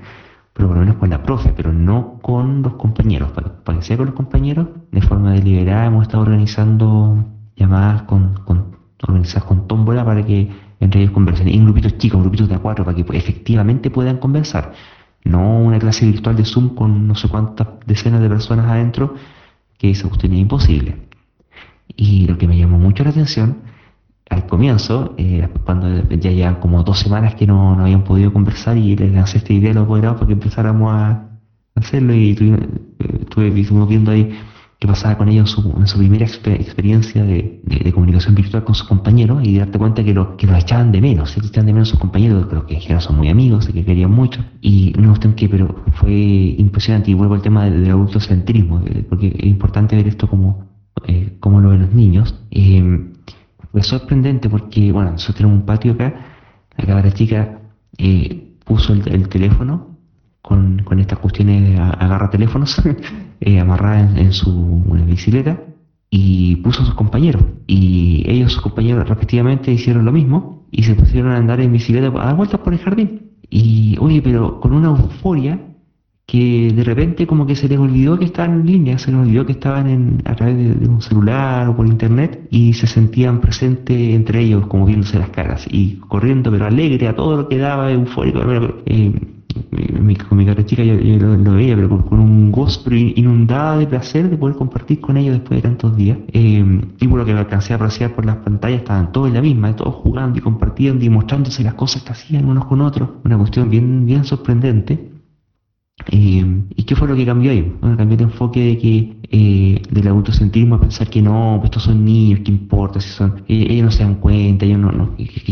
pero por lo menos con la profe, pero no con los compañeros. Para, que sea con los compañeros, de forma deliberada hemos estado organizando llamadas con, con organizadas con tómbola para que entre ellos conversen, en grupitos chicos, grupitos de a cuatro, para que efectivamente puedan conversar. No una clase virtual de Zoom con no sé cuántas decenas de personas adentro, que esa cuestión es imposible. Y lo que me llamó mucho la atención al comienzo, eh, cuando ya llevan como dos semanas que no, no, habían podido conversar y les lancé esta idea a los apoderados para que empezáramos a hacerlo y estuve, viendo ahí qué pasaba con ellos en su, primera experiencia de, comunicación virtual con sus compañeros y darte cuenta que, lo, que echaban de menos, se echaban de menos sus compañeros, pero que general son muy amigos, y que querían mucho. Y no obstante que, pero fue impresionante y vuelvo al tema del, adultocentrismo, eh, porque es importante ver esto como, eh, como lo ven los niños. Eh, es sorprendente porque, bueno, nosotros tenemos un patio acá, la cabra chica eh, puso el teléfono con, con estas cuestiones agarra teléfonos eh, amarrada en, su bicicleta y puso a sus compañeros. Y ellos, sus compañeros, respectivamente hicieron lo mismo y se pusieron a andar en bicicleta a dar vueltas por el jardín. Y oye, pero con una euforia que de repente como que se les olvidó que estaban en línea, se les olvidó que estaban en, a través de, un celular o por internet y se sentían presentes entre ellos como viéndose las caras y corriendo pero alegre a todo lo que daba, eufórico. Eh, con mi cara chica yo, lo, veía, pero con, un gozo inundada de placer de poder compartir con ellos después de tantos días. Eh, y por lo que alcancé a apreciar por las pantallas, estaban todos en la misma, todos jugando y compartiendo y mostrándose las cosas que hacían unos con otros. Una cuestión bien, bien sorprendente. Eh, ¿Y qué fue lo que cambió ahí? Bueno, cambió el enfoque de que eh, del autocentrismo a pensar que no, estos son niños, ¿qué importa? Si son, eh, ellos no se dan cuenta, ellos no, no que, que,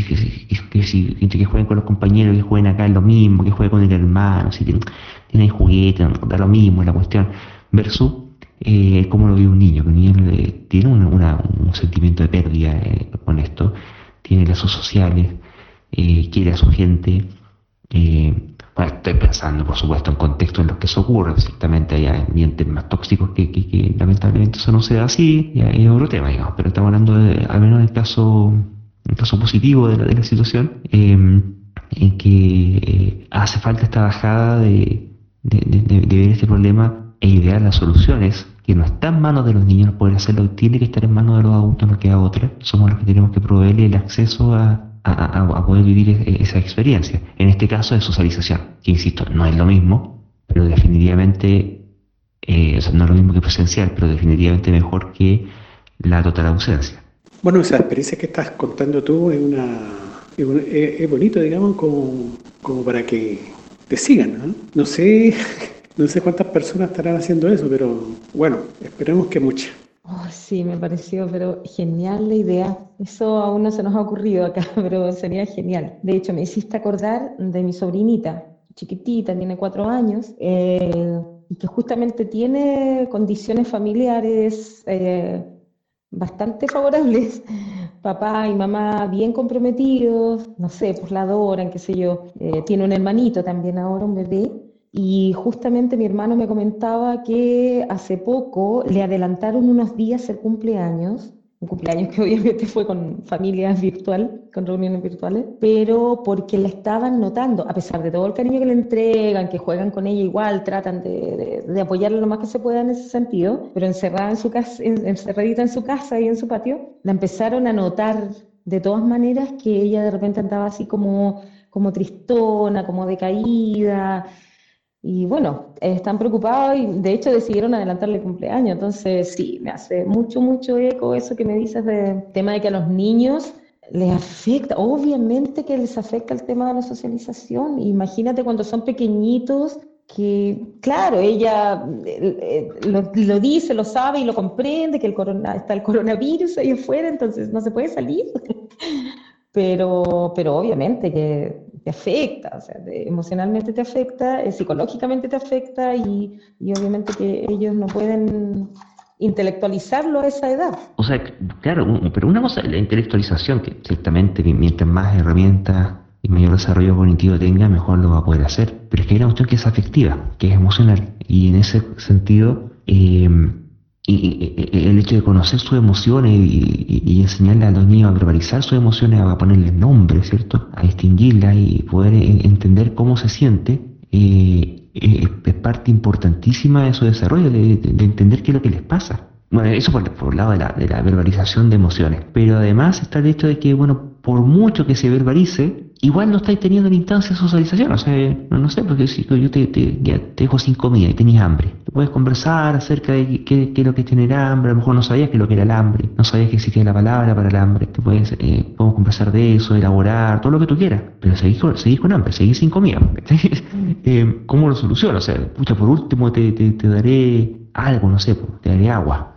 que, que, jueguen con los compañeros, que jueguen acá es lo mismo, que jueguen con el hermano, si tienen, tienen juguetes, da lo mismo la cuestión, versus eh, cómo lo ve un niño, que un niño tiene un sentimiento de pérdida eh, con esto, tiene lazos sociales, quiere a su gente, estoy pensando, por supuesto, en contextos en los que eso ocurre. Ciertamente hay ambientes más tóxicos que, lamentablemente eso no se da así, y es otro tema, digamos. Pero estamos hablando, de, al menos del caso, el caso positivo de la, de la situación, em, en que eh, hace falta esta bajada de, de, ver este problema e idear las soluciones que no está en manos de los niños poder hacerlo, tiene que estar en manos de los adultos, no queda otra. Somos los que tenemos que proveerle el acceso a, a, poder vivir e, esa experiencia. En este caso de socialización, que insisto, no es lo mismo, pero definitivamente, eh, no es lo mismo que presencial, pero definitivamente mejor que la total ausencia. Bueno, esa experiencia que estás contando tú es una es, bonito, digamos, como, como para que te sigan, ¿no? No sé, no sé cuántas personas estarán haciendo eso, pero bueno, esperemos que muchas. Oh, sí, me pareció, pero genial la idea. Eso aún no se nos ha ocurrido acá, pero sería genial. De hecho, me hiciste acordar de mi sobrinita, chiquitita, tiene cuatro años, eh, y que justamente tiene condiciones familiares eh, bastante favorables. Papá y mamá bien comprometidos, no sé, pues la adoran, qué sé yo. Eh, tiene un hermanito también ahora, un bebé. Y justamente mi hermano me comentaba que hace poco le adelantaron unos días el cumpleaños, un cumpleaños que obviamente fue con familias virtual, con reuniones virtuales, pero porque la estaban notando, a pesar de todo el cariño que le entregan, que juegan con ella igual, tratan de, de, apoyarla lo más que se pueda en ese sentido, pero encerrada en su casa, encerradita en su casa y en su patio, la empezaron a notar de todas maneras que ella de repente andaba así como, como tristona, como decaída, y bueno, están preocupados y de hecho decidieron adelantarle el cumpleaños. Entonces, sí, me hace mucho, mucho eco eso que me dices del tema de que a los niños les afecta, obviamente que les afecta el tema de la socialización. Imagínate cuando son pequeñitos, que claro, ella eh, eh, lo, dice, lo sabe y lo comprende, que el corona, está el coronavirus ahí afuera, entonces no se puede salir. pero, pero obviamente que te afecta, o sea, emocionalmente te afecta, eh, psicológicamente te afecta y, y, obviamente que ellos no pueden intelectualizarlo a esa edad. O sea, claro, pero una cosa la intelectualización, que ciertamente mientras más herramientas y mayor desarrollo cognitivo tenga, mejor lo va a poder hacer. Pero es que hay una cuestión que es afectiva, que es emocional. Y en ese sentido, eh, y, el hecho de conocer sus emociones y, enseñarle a los niños a verbalizar sus emociones, a ponerle nombre, ¿cierto? A distinguirlas y poder entender cómo se siente, eh, eh, es parte importantísima de su desarrollo, de, entender qué es lo que les pasa. Bueno, eso por, por el lado de la, de la verbalización de emociones. Pero además está el hecho de que, bueno, por mucho que se verbalice, igual no estáis teniendo la instancia de socialización. O sea, no, sé, porque si yo te, te, dejo sin comida y tenías hambre, puedes conversar acerca de qué, es lo que es tener hambre. A lo mejor no sabías qué es lo que era el hambre, no sabías que existía la palabra para el hambre. Te puedes, eh, podemos conversar de eso, elaborar, todo lo que tú quieras, pero seguís con, seguís con hambre, seguís sin comida. eh, ¿Cómo lo soluciono? O sea, pucha, por último te, te, te daré algo, no sé, te daré agua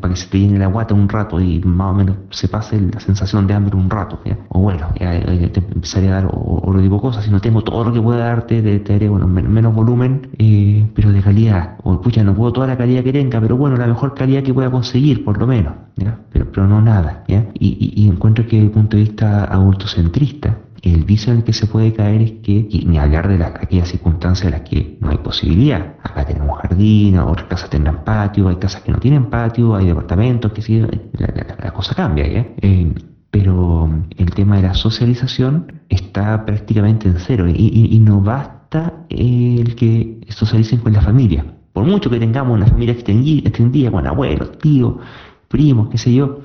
para que se te llene la guata un rato y más o menos se pase la sensación de hambre un rato. O bueno, te empezaré a dar otro tipo de cosas. Si no tengo todo lo que pueda darte, te, daré bueno, menos volumen, eh, pero de calidad. O pucha, no puedo toda la calidad que tenga, pero bueno, la mejor calidad que pueda conseguir, por lo menos. Pero, pero no nada. ¿ya? Y, y, encuentro que desde el punto de vista adultocentrista, el vicio en el que se puede caer es que, ni hablar de aquellas circunstancias en las que no hay posibilidad. Acá tenemos jardín, otras casas tendrán patio, hay casas que no tienen patio, hay departamentos, que sí, la, cosa cambia, eh, pero el tema de la socialización está prácticamente en cero y, no basta el que socialicen con la familia. Por mucho que tengamos una familia extendida, con abuelos, tíos, primos, qué sé yo,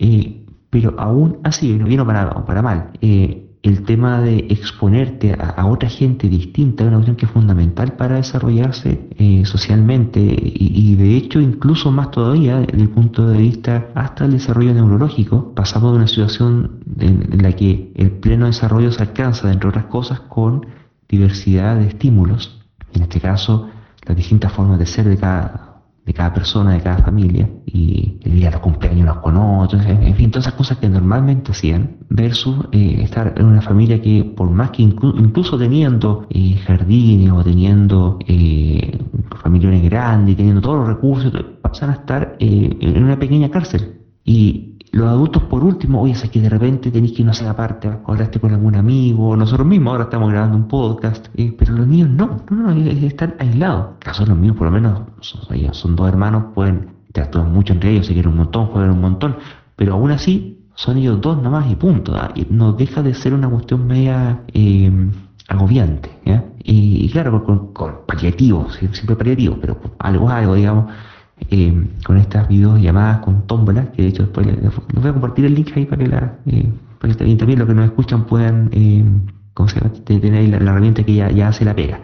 eh, pero aún así, no viene para, para mal. Eh, el tema de exponerte a, otra gente distinta es una cuestión que es fundamental para desarrollarse eh, socialmente y, de hecho incluso más todavía desde el punto de vista hasta el desarrollo neurológico. Pasamos de una situación en, la que el pleno desarrollo se alcanza, entre otras cosas, con diversidad de estímulos, en este caso las distintas formas de ser de cada, de cada persona, de cada familia, y el día de los cumpleaños con otros, en fin, todas esas cosas que normalmente hacían, versus eh, estar en una familia que por más que incluso teniendo eh, jardines o teniendo eh, familiares grandes, teniendo todos los recursos, pasan a estar eh, en una pequeña cárcel. Y los adultos, por último, oye, es que de repente tenéis que no ser aparte, hablaste con algún amigo, nosotros mismos ahora estamos grabando un podcast, eh, pero los niños no, no, no, están aislados. Caso los míos, por lo menos, son, son dos hermanos, pueden interactuar mucho entre ellos, se quieren un montón, juegan un montón, pero aún así son ellos dos nomás y punto. ¿ah? Y no deja de ser una cuestión media eh, agobiante. Y, claro, con, con paliativos, siempre paliativos, pero algo algo, digamos eh, con estas videollamadas con tómbolas, que de hecho después les, voy a compartir el link ahí para que, la, eh, también los que nos escuchan puedan eh, tener ahí la, herramienta que ya, hace la pega.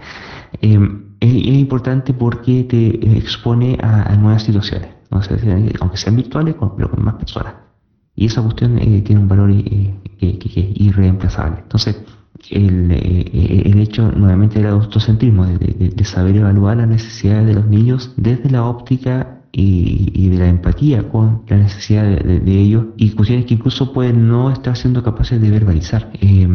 Eh, es, es, importante porque te expone a, nuevas situaciones, aunque sean virtuales, pero con más personas. Y esa cuestión tiene un valor que, es irreemplazable. Entonces, el, el, hecho nuevamente del autocentrismo, de, de, saber evaluar las necesidades de los niños desde la óptica y, de la empatía con la necesidad de, ellos y cuestiones que incluso pueden no estar siendo capaces de verbalizar. Eh,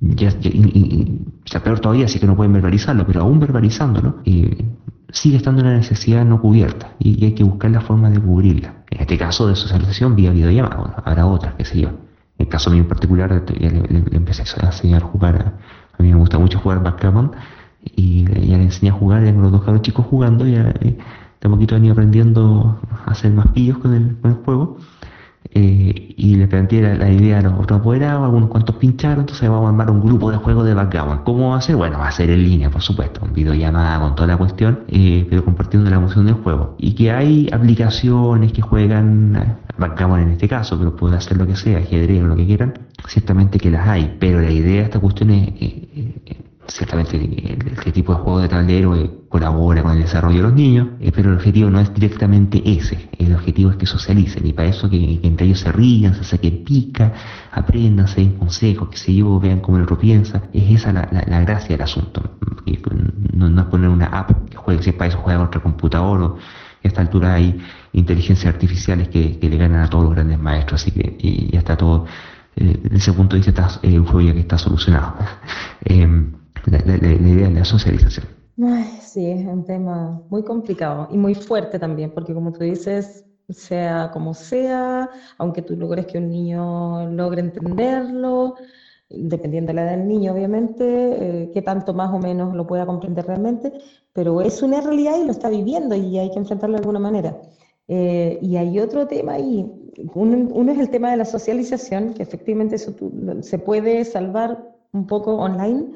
ya, y, peor todavía si que no pueden verbalizarlo, pero aún verbalizándolo, eh, sigue estando una necesidad no cubierta y, hay que buscar la forma de cubrirla. En este caso de socialización vía videollamada, bueno, habrá otras, qué sé yo. El caso mío en particular, ya le, empecé a enseñar a jugar, a, mí me gusta mucho jugar backgammon y ya le enseñé a jugar, ya con los dos cabros chicos jugando, ya... Eh, de poquito venido aprendiendo a hacer más pillos con el, con el juego. Eh, y le planteé la, idea a los otros apoderados, algunos cuantos pincharon, entonces vamos a armar un grupo de juego de backgammon. ¿Cómo va a ser? Bueno, va a ser en línea, por supuesto, un videollamada con toda la cuestión, eh, pero compartiendo la emoción del juego. Y que hay aplicaciones que juegan backgammon en este caso, pero puede hacer lo que sea, ajedrez o lo que quieran, ciertamente que las hay, pero la idea de esta cuestión es eh, ciertamente este tipo de juego de tablero colabora con el desarrollo de los niños, eh, pero el objetivo no es directamente ese, el objetivo es que socialicen y para eso que, entre ellos se rían, se saquen pica, aprendan, se den consejos, que se yo, vean cómo el otro piensa, es esa la, la, gracia del asunto, no, es poner una app que juegue, si para eso juega otro computador o a esta altura hay inteligencias artificiales que, le ganan a todos los grandes maestros, así que ya está todo, eh, desde ese punto de vista está, eh, ya que está solucionado. Em, la, idea de la socialización. sí, es un tema muy complicado y muy fuerte también, porque como tú dices, sea como sea, aunque tú logres que un niño logre entenderlo, dependiendo de la edad del niño, obviamente, eh, que tanto más o menos lo pueda comprender realmente, pero es una realidad y lo está viviendo y hay que enfrentarlo de alguna manera. Eh, y hay otro tema ahí, uno, uno, es el tema de la socialización, que efectivamente eso se puede salvar un poco online,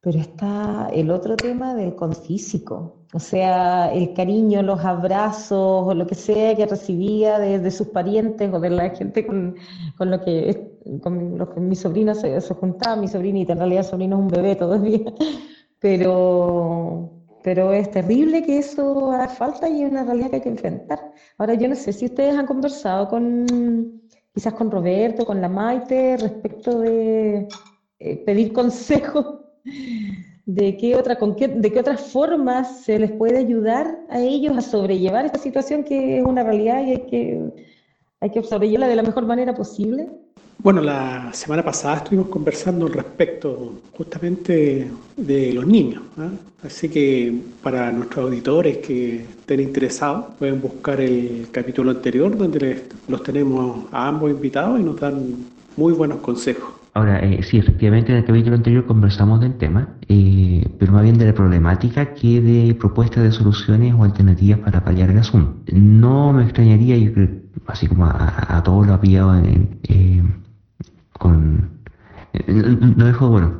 pero está el otro tema del con físico, o sea, el cariño, los abrazos o lo que sea que recibía de, sus parientes o de la gente con, con lo que con los que mi sobrino se, se, juntaba, mi sobrinita, en realidad sobrino es un bebé todavía, pero, pero es terrible que eso haga falta y es una realidad que hay que enfrentar. Ahora, yo no sé si ustedes han conversado con, quizás con Roberto, con la Maite, respecto de eh, pedir consejos de qué otras formas se les puede ayudar a ellos a sobrellevar esta situación que es una realidad y hay que, hay que sobrellevarla de la mejor manera posible. Bueno, la semana pasada estuvimos conversando respecto justamente de los niños, ¿ah? así que para nuestros auditores que estén interesados pueden buscar el capítulo anterior donde los tenemos a ambos invitados y nos dan muy buenos consejos. Ahora, eh, sí, efectivamente en el capítulo anterior conversamos del tema, eh, pero más bien de la problemática que de propuestas de soluciones o alternativas para paliar el asunto. No me extrañaría, yo creo, así como a, todos lo ha pillado en, eh, con... No dejo, bueno,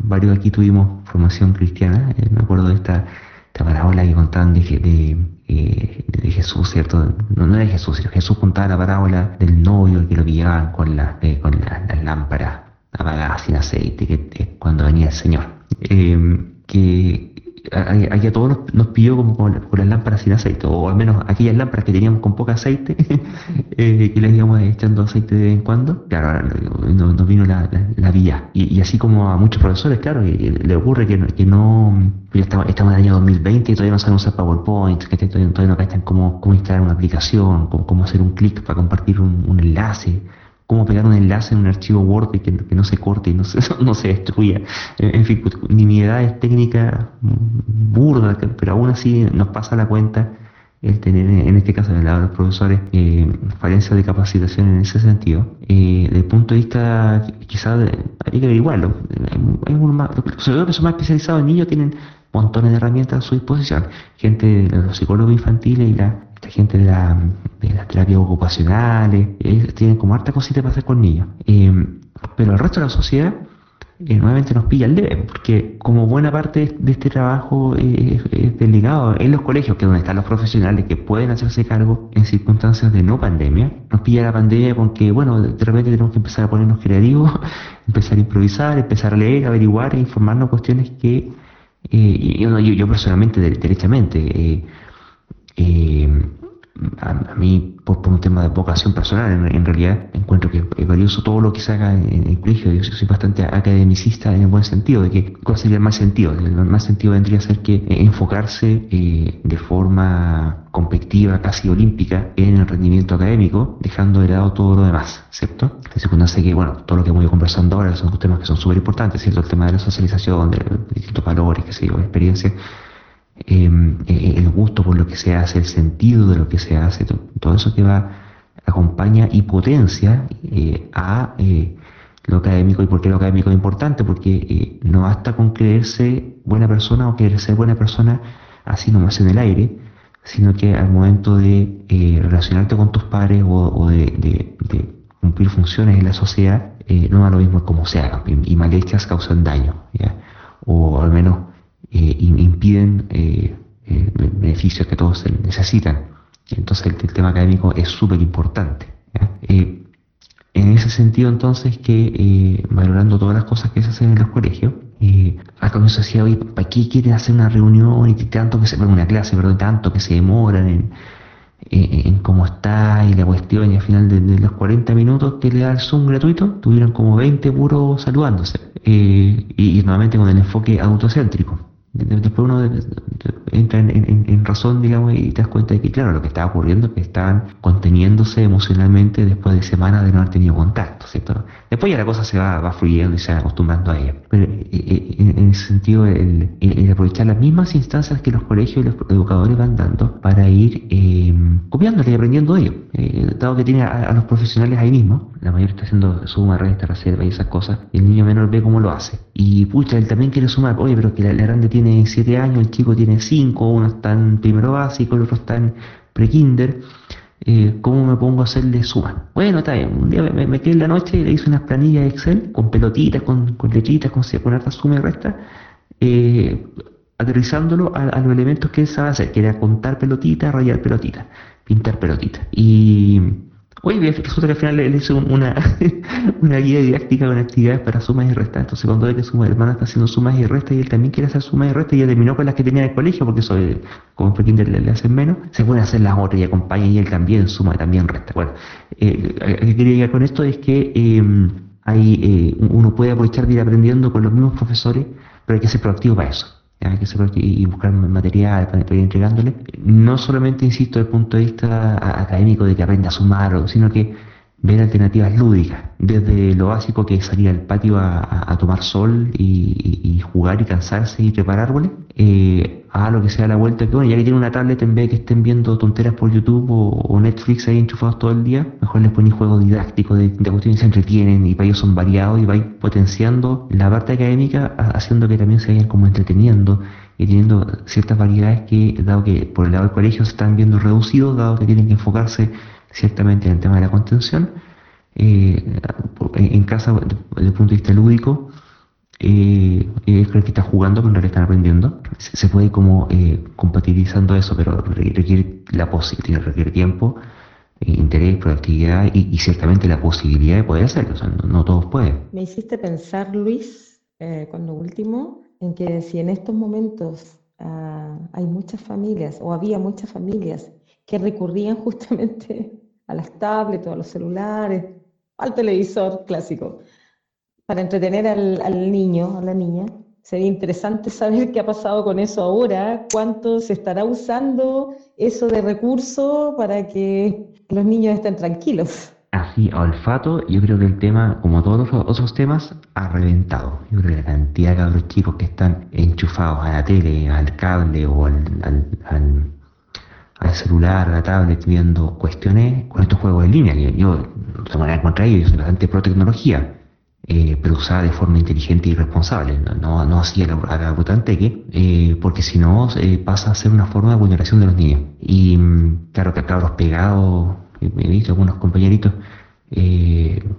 varios aquí tuvimos formación cristiana, me acuerdo de esta, esta parábola que contaban de, de, de, Jesús, ¿cierto? No, no de Jesús, sino Jesús contaba la parábola del novio que lo pillaban con, la, con las lámparas apagada sin aceite, que, cuando venía el Señor. Eh, que aquí a todos nos, pidió como con, las lámparas sin aceite, o al menos aquellas lámparas que teníamos con poco aceite, eh, que les íbamos echando aceite de vez en cuando, claro, nos, vino la, la, vía. Y, así como a muchos profesores, claro, le ocurre que, que no, estamos, estamos en el año 2020 y todavía no saben usar PowerPoint, que todavía, no cachan cómo, cómo instalar una aplicación, cómo, cómo hacer un clic para compartir un enlace cómo pegar un enlace en un archivo Word y que, no se corte y no se, no se destruya. En, fin, pues, nimiedades técnicas burdas, pero aún así nos pasa la cuenta el tener, en este caso, de los profesores, eh, falencias de capacitación en ese sentido. Eh, desde el punto de vista, quizás, hay que averiguarlo. Hay, más, los que son más especializados en niños tienen montones de herramientas a su disposición. Gente los psicólogos infantiles y la gente de, la, de las terapias ocupacionales, tienen como harta cosita para hacer con niños. Eh, pero el resto de la sociedad eh, nuevamente nos pilla el debe, porque como buena parte de este trabajo eh, es delegado en los colegios, que es donde están los profesionales que pueden hacerse cargo en circunstancias de no pandemia, nos pilla la pandemia con que, bueno, de repente tenemos que empezar a ponernos creativos, empezar a improvisar, empezar a leer, averiguar e informarnos cuestiones que yo, yo, personalmente, derechamente, eh, a, mí, por, un tema de vocación personal, en, realidad encuentro que es valioso todo lo que se haga en, el colegio. Yo soy bastante academicista en el buen sentido, de que cuál sería el más sentido. El más sentido vendría a ser que eh, enfocarse eh, de forma competitiva, casi olímpica, en el rendimiento académico, dejando de lado todo lo demás, ¿cierto? En circunstancia que, bueno, todo lo que hemos ido conversando ahora son temas que son súper importantes, ¿cierto? El tema de la socialización, de, distintos valores, qué sé yo, experiencias eh, el gusto por lo que se hace, el sentido de lo que se hace, todo eso que va, acompaña y potencia eh, a eh, lo académico. ¿Y por qué lo académico es importante? Porque no basta con creerse buena persona o querer ser buena persona así nomás en el aire, sino que al momento de relacionarte con tus padres o, de, cumplir funciones en la sociedad, no da lo mismo como se hagan, y mal hechas causan daño, o al menos eh, impiden eh, eh, beneficios que todos necesitan. Entonces el, tema académico es súper importante. en ese sentido entonces que valorando todas las cosas que se hacen en los colegios, al comienzo decía, oye, ¿para qué quieren hacer una reunión y tanto que se, una clase, perdón, tanto que se demoran en, en cómo está y la cuestión y al final de, los 40 minutos que le da el Zoom gratuito, tuvieron como 20 puros saludándose y, y, nuevamente con el enfoque autocéntrico. Después uno entra en, razón, digamos, y te das cuenta de que, claro, lo que estaba ocurriendo es que estaban conteniéndose emocionalmente después de semanas de no haber tenido contacto, ¿cierto? Después ya la cosa se va, va fluyendo y se va acostumbrando a ella. Pero eh, eh, en, ese sentido, el, aprovechar las mismas instancias que los colegios y los educadores van dando para ir eh, copiándole y aprendiendo de ellos. Eh, dado que tiene a, los profesionales ahí mismo, la mayor está haciendo suma, resta, reserva y esas cosas, y el niño menor ve cómo lo hace. Y pucha, él también quiere sumar, oye, pero que la, la grande tiene tiene 7 años, el chico tiene 5, uno está en primero básico, el otro está en pre-kinder. Eh, ¿Cómo me pongo a hacerle suma? Bueno, está bien. Un día me, quedé en la noche y le hice unas planillas de Excel con pelotitas, con, con lechitas, con, con harta suma y resta, eh, aterrizándolo a, los elementos que él sabe hacer, que era contar pelotitas, rayar pelotitas, pintar pelotitas. Y Oye, resulta que al final le, hice una, una guía didáctica con actividades para sumas y restas. Entonces, cuando ve que su hermana está haciendo sumas y restas y él también quiere hacer sumas y restas y ya terminó con las que tenía en el colegio, porque eso, como en le, le hacen menos, se puede hacer las otras y acompaña y él también suma y también resta. Bueno, eh, lo que quería llegar con esto es que em, hay, eh, uno puede aprovechar de ir aprendiendo con los mismos profesores, pero hay que ser proactivo para eso que se y buscar material para, ir entregándole. No solamente, insisto, desde el punto de vista académico de que aprenda a sumar, sino que ver alternativas lúdicas, desde lo básico que es salir al patio a, tomar sol y, jugar y cansarse y trepar árboles, eh, a lo que sea la vuelta, que bueno, ya que tienen una tablet en vez de que estén viendo tonteras por YouTube o, Netflix ahí enchufados todo el día, mejor les ponen juegos didácticos de, de cuestiones que se entretienen y para ellos son variados y vais potenciando la parte académica haciendo que también se vayan como entreteniendo y teniendo ciertas variedades que, dado que por el lado del colegio se están viendo reducidos, dado que tienen que enfocarse ciertamente en el tema de la contención, eh, en casa, desde el punto de vista lúdico, eh, es el que está jugando, pero en realidad están aprendiendo. Se, puede como eh, compatibilizando eso, pero requiere, la posibilidad, requiere tiempo, eh, interés, proactividad y, ciertamente la posibilidad de poder hacerlo. No, todos pueden. Me hiciste pensar, Luis, cuando último, en que si en estos momentos ah, hay muchas familias, o había muchas familias, que recurrían justamente a las tablets o a los celulares, al televisor clásico, para entretener al, al niño, a la niña. Sería interesante saber qué ha pasado con eso ahora, cuánto se estará usando eso de recurso para que los niños estén tranquilos. Así, olfato, yo creo que el tema, como todos los otros temas, ha reventado. Yo creo que la cantidad de cabros chicos que están enchufados a la tele, al cable o al, al, al, celular, a la tablet, viendo cuestiones con estos juegos en línea, yo, de manera contra ellos, soy bastante pro tecnología, eh, pero usada de forma inteligente y responsable, no, no, así a la, a la eh, porque si no eh, pasa a ser una forma de vulneración de los niños. Y mm, claro que a cabros pegados, he visto algunos compañeritos,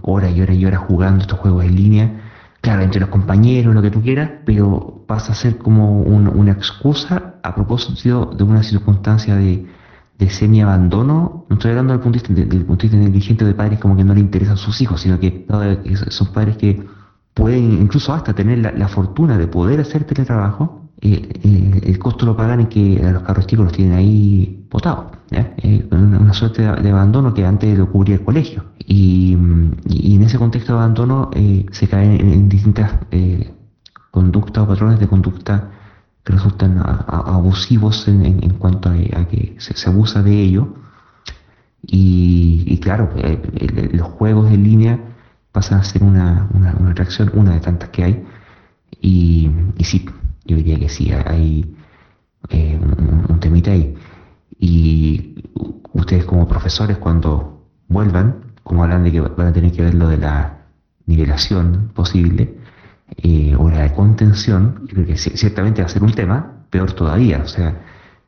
horas y horas y horas jugando estos juegos en línea, claro, entre los compañeros, lo que tú quieras, pero pasa a ser como una excusa a propósito de una circunstancia de, de semi-abandono, no estoy hablando del punto, de del punto de negligente de padres como que no le interesan sus hijos, sino que son padres que pueden incluso hasta tener la, fortuna de poder hacer teletrabajo, eh, eh, el costo lo pagan y que a los carros chicos los tienen ahí botados, eh, una, suerte de, abandono que antes lo cubría el colegio. Y, en ese contexto de abandono se caen en distintas conductas o patrones de conducta que resultan abusivos en, cuanto a, que se, abusa de ello. Y, claro, eh, los juegos en línea pasan a ser una, una, atracción, una de tantas que hay. Y, sí, yo diría que sí, hay eh, un, temita ahí. Y ustedes como profesores cuando vuelvan, como hablan de que van a tener que ver lo de la nivelación posible, eh, o la de contención, creo que ciertamente va a ser un tema, peor todavía, o sea,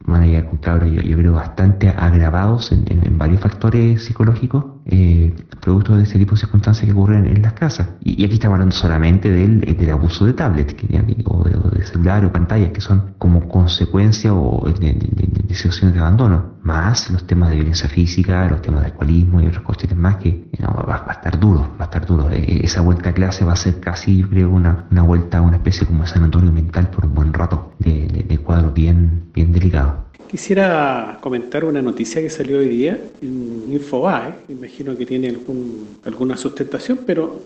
van a llegar con cabros, yo creo, bastante agravados en, varios factores psicológicos, eh, producto de ese tipo de circunstancias que ocurren en las casas. Y, aquí estamos hablando solamente del, del abuso de tablets, que, o, de, celular o pantallas, que son como consecuencia o de, de, situaciones de abandono, más los temas de violencia física, los temas de alcoholismo y otras cuestiones más que va, a estar duro, va a estar duro. Esa vuelta a clase va a ser casi, creo, una, una vuelta a una especie como de sanatorio mental por un buen rato, de, de cuadro bien, bien delicado. Quisiera comentar una noticia que salió hoy día en Infobae, imagino que tiene algún, alguna sustentación, pero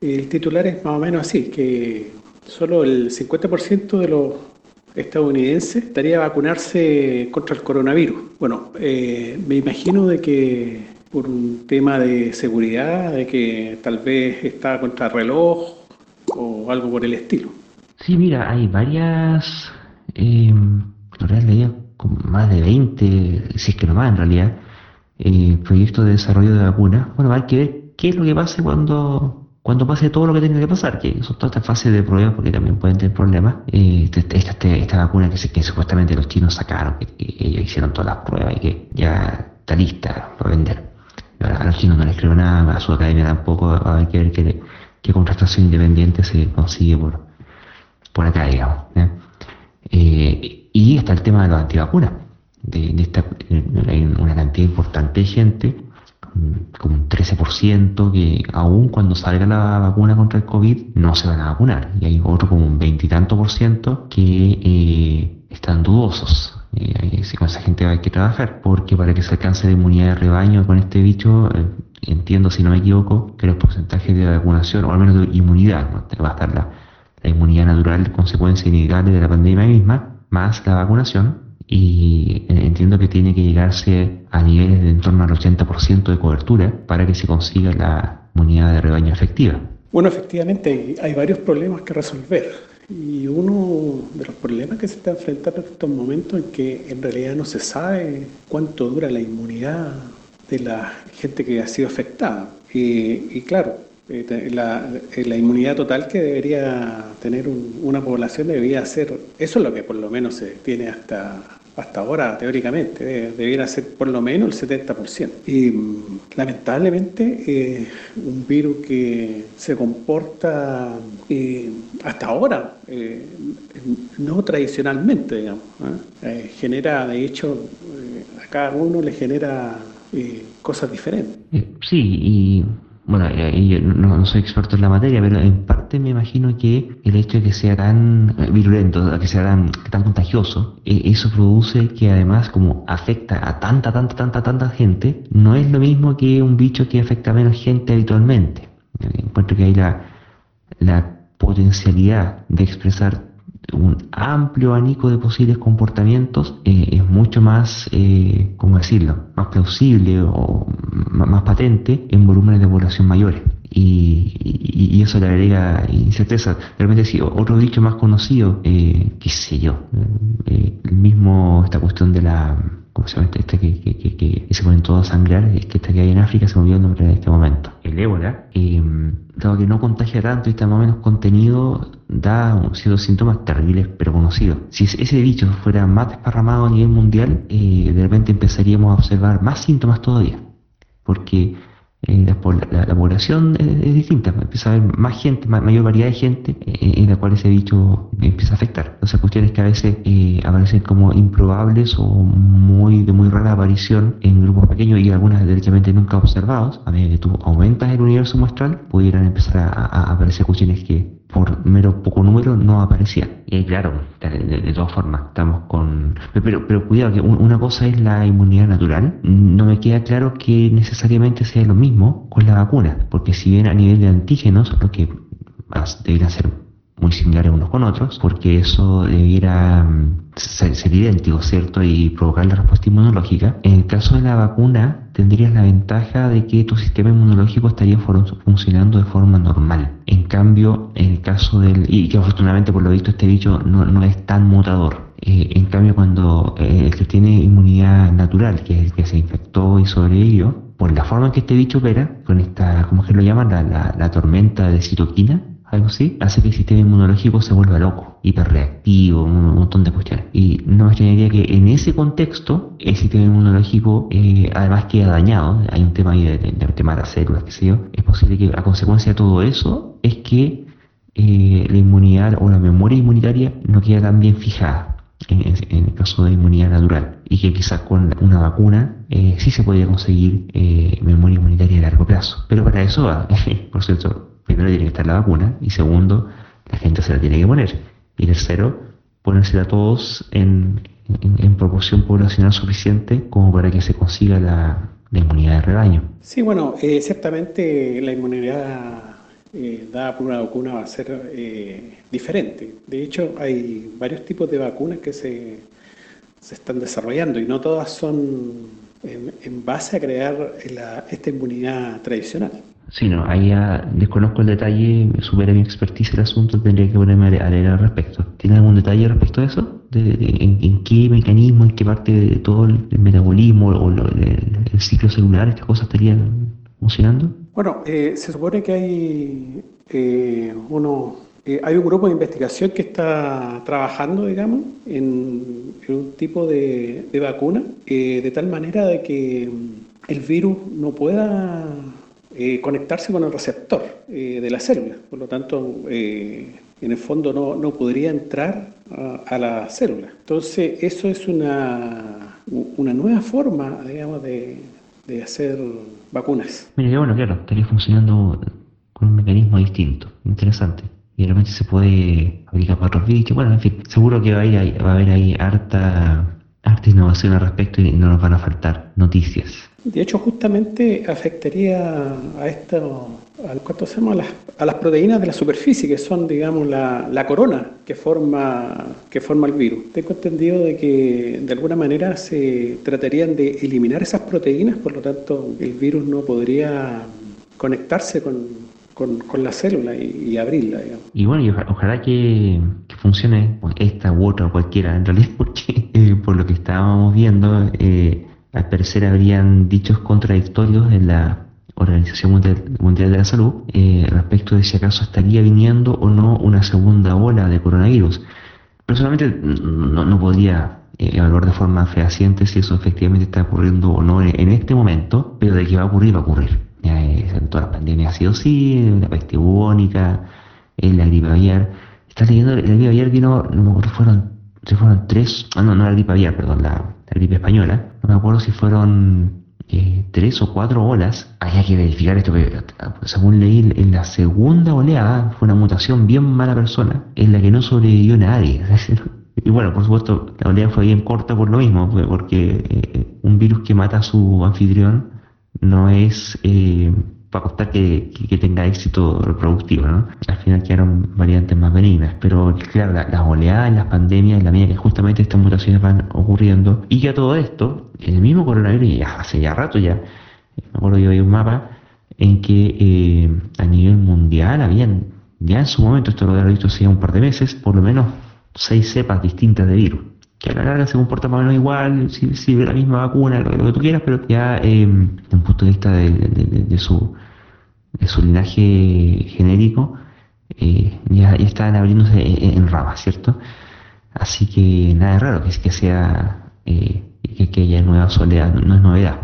el titular es más o menos así, que solo el 50% de los estadounidenses estaría a vacunarse contra el coronavirus. Bueno, eh, me imagino de que por un tema de seguridad, de que tal vez está contra reloj o algo por el estilo. Sí, mira, hay varias... Eh leía con más de 20, si es que no más en realidad, eh, proyectos de desarrollo de vacunas. Bueno, hay que ver qué es lo que pase cuando, cuando pase todo lo que tenga que pasar, que son todas estas fases de prueba, porque también pueden tener problemas. Eh, esta, esta, vacuna que, que, supuestamente los chinos sacaron, que, ellos hicieron todas las pruebas y que ya está lista para vender. A los chinos no les creo nada, a su academia tampoco, hay que ver qué, qué contratación independiente se consigue por, por acá, digamos. Eh, y está el tema de los antivacunas. De, esta, hay una cantidad importante de gente, como un 13%, que aún cuando salga la vacuna contra el COVID no se van a vacunar. Y hay otro como un veintitanto por ciento que eh, están dudosos. Eh, con esa gente hay que trabajar, porque para que se alcance la inmunidad de rebaño con este bicho, eh, entiendo si no me equivoco, que los porcentajes de vacunación, o al menos de inmunidad, va a estar la, la inmunidad natural, consecuencia inevitable de la pandemia misma, más la vacunación y entiendo que tiene que llegarse a niveles de en torno al 80% de cobertura para que se consiga la inmunidad de rebaño efectiva. Bueno, efectivamente hay varios problemas que resolver y uno de los problemas que se está enfrentando en estos momentos es que en realidad no se sabe cuánto dura la inmunidad de la gente que ha sido afectada. Y, y claro, eh, la, eh, la, inmunidad total que debería tener una población debería ser, eso es lo que por lo menos se tiene hasta, hasta ahora teóricamente, debería ser por lo menos el 70%. Y mm, lamentablemente eh, un virus que se comporta hasta ahora no tradicionalmente, digamos, genera de hecho a cada uno le genera cosas diferentes. Sí, y bueno, yo no, soy experto en la materia, pero en parte me imagino que el hecho de que sea tan virulento, que sea tan, contagioso, e, eso produce que además como afecta a tanta, tanta, tanta, tanta gente, no es lo mismo que un bicho que afecta a menos gente habitualmente. Encuentro que hay la, la potencialidad de expresar un amplio abanico de posibles comportamientos eh, es mucho más, eh, ¿cómo decirlo?, más plausible o más patente en volúmenes de población mayores. Y, eso le agrega incerteza. Realmente si otro dicho más conocido, eh, qué sé yo, eh, el mismo, esta cuestión de la ¿cómo se llama este, que, que, que, que, se ponen todos a sangrar? Es que está que hay en África, se me olvidó el nombre en este momento. El ébola, eh, dado que no contagia tanto y está más o menos contenido, da ciertos síntomas terribles pero conocidos. Si ese bicho fuera más desparramado a nivel mundial, eh, de repente empezaríamos a observar más síntomas todavía. Porque eh, la, población es, distinta, empieza a haber más gente, mayor variedad de gente eh, en la cual ese bicho empieza a afectar. Entonces, cuestiones que a veces eh, aparecen como improbables o muy de muy rara aparición en grupos pequeños y algunas derechamente nunca observados, a medida que tú aumentas el universo muestral, pudieran empezar a aparecer cuestiones que por mero poco número no aparecía. Y claro, de, todas formas, estamos con... Pero, pero cuidado, que una cosa es la inmunidad natural. No me queda claro que necesariamente sea lo mismo con la vacuna, porque si bien a nivel de antígenos, lo que debería ser muy similares unos con otros, porque eso debiera ser, idéntico, ¿cierto? Y provocar la respuesta inmunológica. En el caso de la vacuna, tendrías la ventaja de que tu sistema inmunológico estaría funcionando de forma normal. En cambio, en el caso del... y que afortunadamente por lo visto este bicho no, es tan mutador. Eh, en cambio, cuando eh, el que tiene inmunidad natural, que es el que se infectó y sobrevivió, por la forma en que este bicho opera, con esta, ¿cómo es que lo llaman? La, la tormenta de citoquina, algo así, hace que el sistema inmunológico se vuelva loco, hiperreactivo, un montón de cuestiones. Y no me extrañaría que en ese contexto el sistema inmunológico eh, además queda dañado, hay un tema ahí de, de, las células, qué sé yo, es posible que a consecuencia de todo eso es que eh, la inmunidad o la memoria inmunitaria no queda tan bien fijada. En, el caso de inmunidad natural y que quizás con una vacuna eh, sí se podría conseguir memoria inmunitaria a largo plazo pero para eso por cierto primero tiene que estar la vacuna y segundo, la gente se la tiene que poner. Y tercero, ponérsela a todos en, proporción poblacional suficiente como para que se consiga la, inmunidad de rebaño. Sí, bueno, eh, ciertamente la inmunidad eh, dada por una vacuna va a ser eh, diferente. De hecho, hay varios tipos de vacunas que se, se están desarrollando y no todas son en, base a crear esta inmunidad tradicional. Sí, no, ahí ya desconozco el detalle, supera mi expertise el asunto, tendría que ponerme a leer al respecto. ¿Tiene algún detalle respecto a eso? en, qué mecanismo, en qué parte de todo el, metabolismo o el, ciclo celular estas cosas estarían funcionando? Bueno, eh, se supone que hay eh, uno, eh, hay un grupo de investigación que está trabajando, digamos, en, un tipo de, de vacuna, de tal manera de que el virus no pueda eh, conectarse con el receptor eh, de la célula. Por lo tanto, eh, en el fondo no, no podría entrar a, la célula. Entonces, eso es una, una nueva forma, digamos, de, de hacer vacunas. Mira, bueno, claro, estaría funcionando con un mecanismo distinto, interesante. Y realmente se puede aplicar para otros bichos. Bueno, en fin, seguro que va a, va a haber ahí harta harta innovación al respecto y no nos van a faltar noticias. De hecho, justamente afectaría a esto, a las, a las proteínas de la superficie, que son, digamos, la, la, corona que forma, que forma el virus. Tengo entendido de que de alguna manera se tratarían de eliminar esas proteínas, por lo tanto el virus no podría conectarse con, con, con la célula y, abrirla. Digamos. Y bueno, y ojalá que, funcione esta u otra cualquiera, en realidad, porque eh, por lo que estábamos viendo, eh, al parecer habrían dichos contradictorios en la Organización Mundial, de la Salud eh, respecto de si acaso estaría viniendo o no una segunda ola de coronavirus. Personalmente no, no podría evaluar de forma fehaciente si eso efectivamente está ocurriendo o no en este momento, pero de que va a ocurrir, va a ocurrir en todas las pandemias ha sido así, la peste bubónica, la gripe aviar. Estás leyendo, la gripe aviar vino, no fueron, fueron tres, ah, no, no la gripe aviar, perdón, la, gripe española, no me acuerdo si fueron eh, tres o cuatro olas, había que verificar esto, que según leí, en la segunda oleada fue una mutación bien mala persona, en la que no sobrevivió nadie. Y bueno, por supuesto, la oleada fue bien corta por lo mismo, porque eh, un virus que mata a su anfitrión no es eh, para costar que, tenga éxito reproductivo, ¿no? Al final quedaron variantes más benignas, pero claro, las oleadas, las pandemias, la medida que justamente estas mutaciones van ocurriendo, y que a todo esto, el mismo coronavirus, ya hace ya rato ya, me acuerdo yo vi un mapa en que eh, a nivel mundial habían, ya en su momento, esto lo había visto hace un par de meses, por lo menos seis cepas distintas de virus que a la larga se comporta más o menos igual, si, si la misma vacuna, lo, que tú quieras, pero ya eh, desde un punto de vista de, su, de su linaje genérico, eh, ya, están abriéndose en, ramas, ¿cierto? Así que nada de raro que, sea eh, que, que, haya nuevas oleadas, no, es novedad.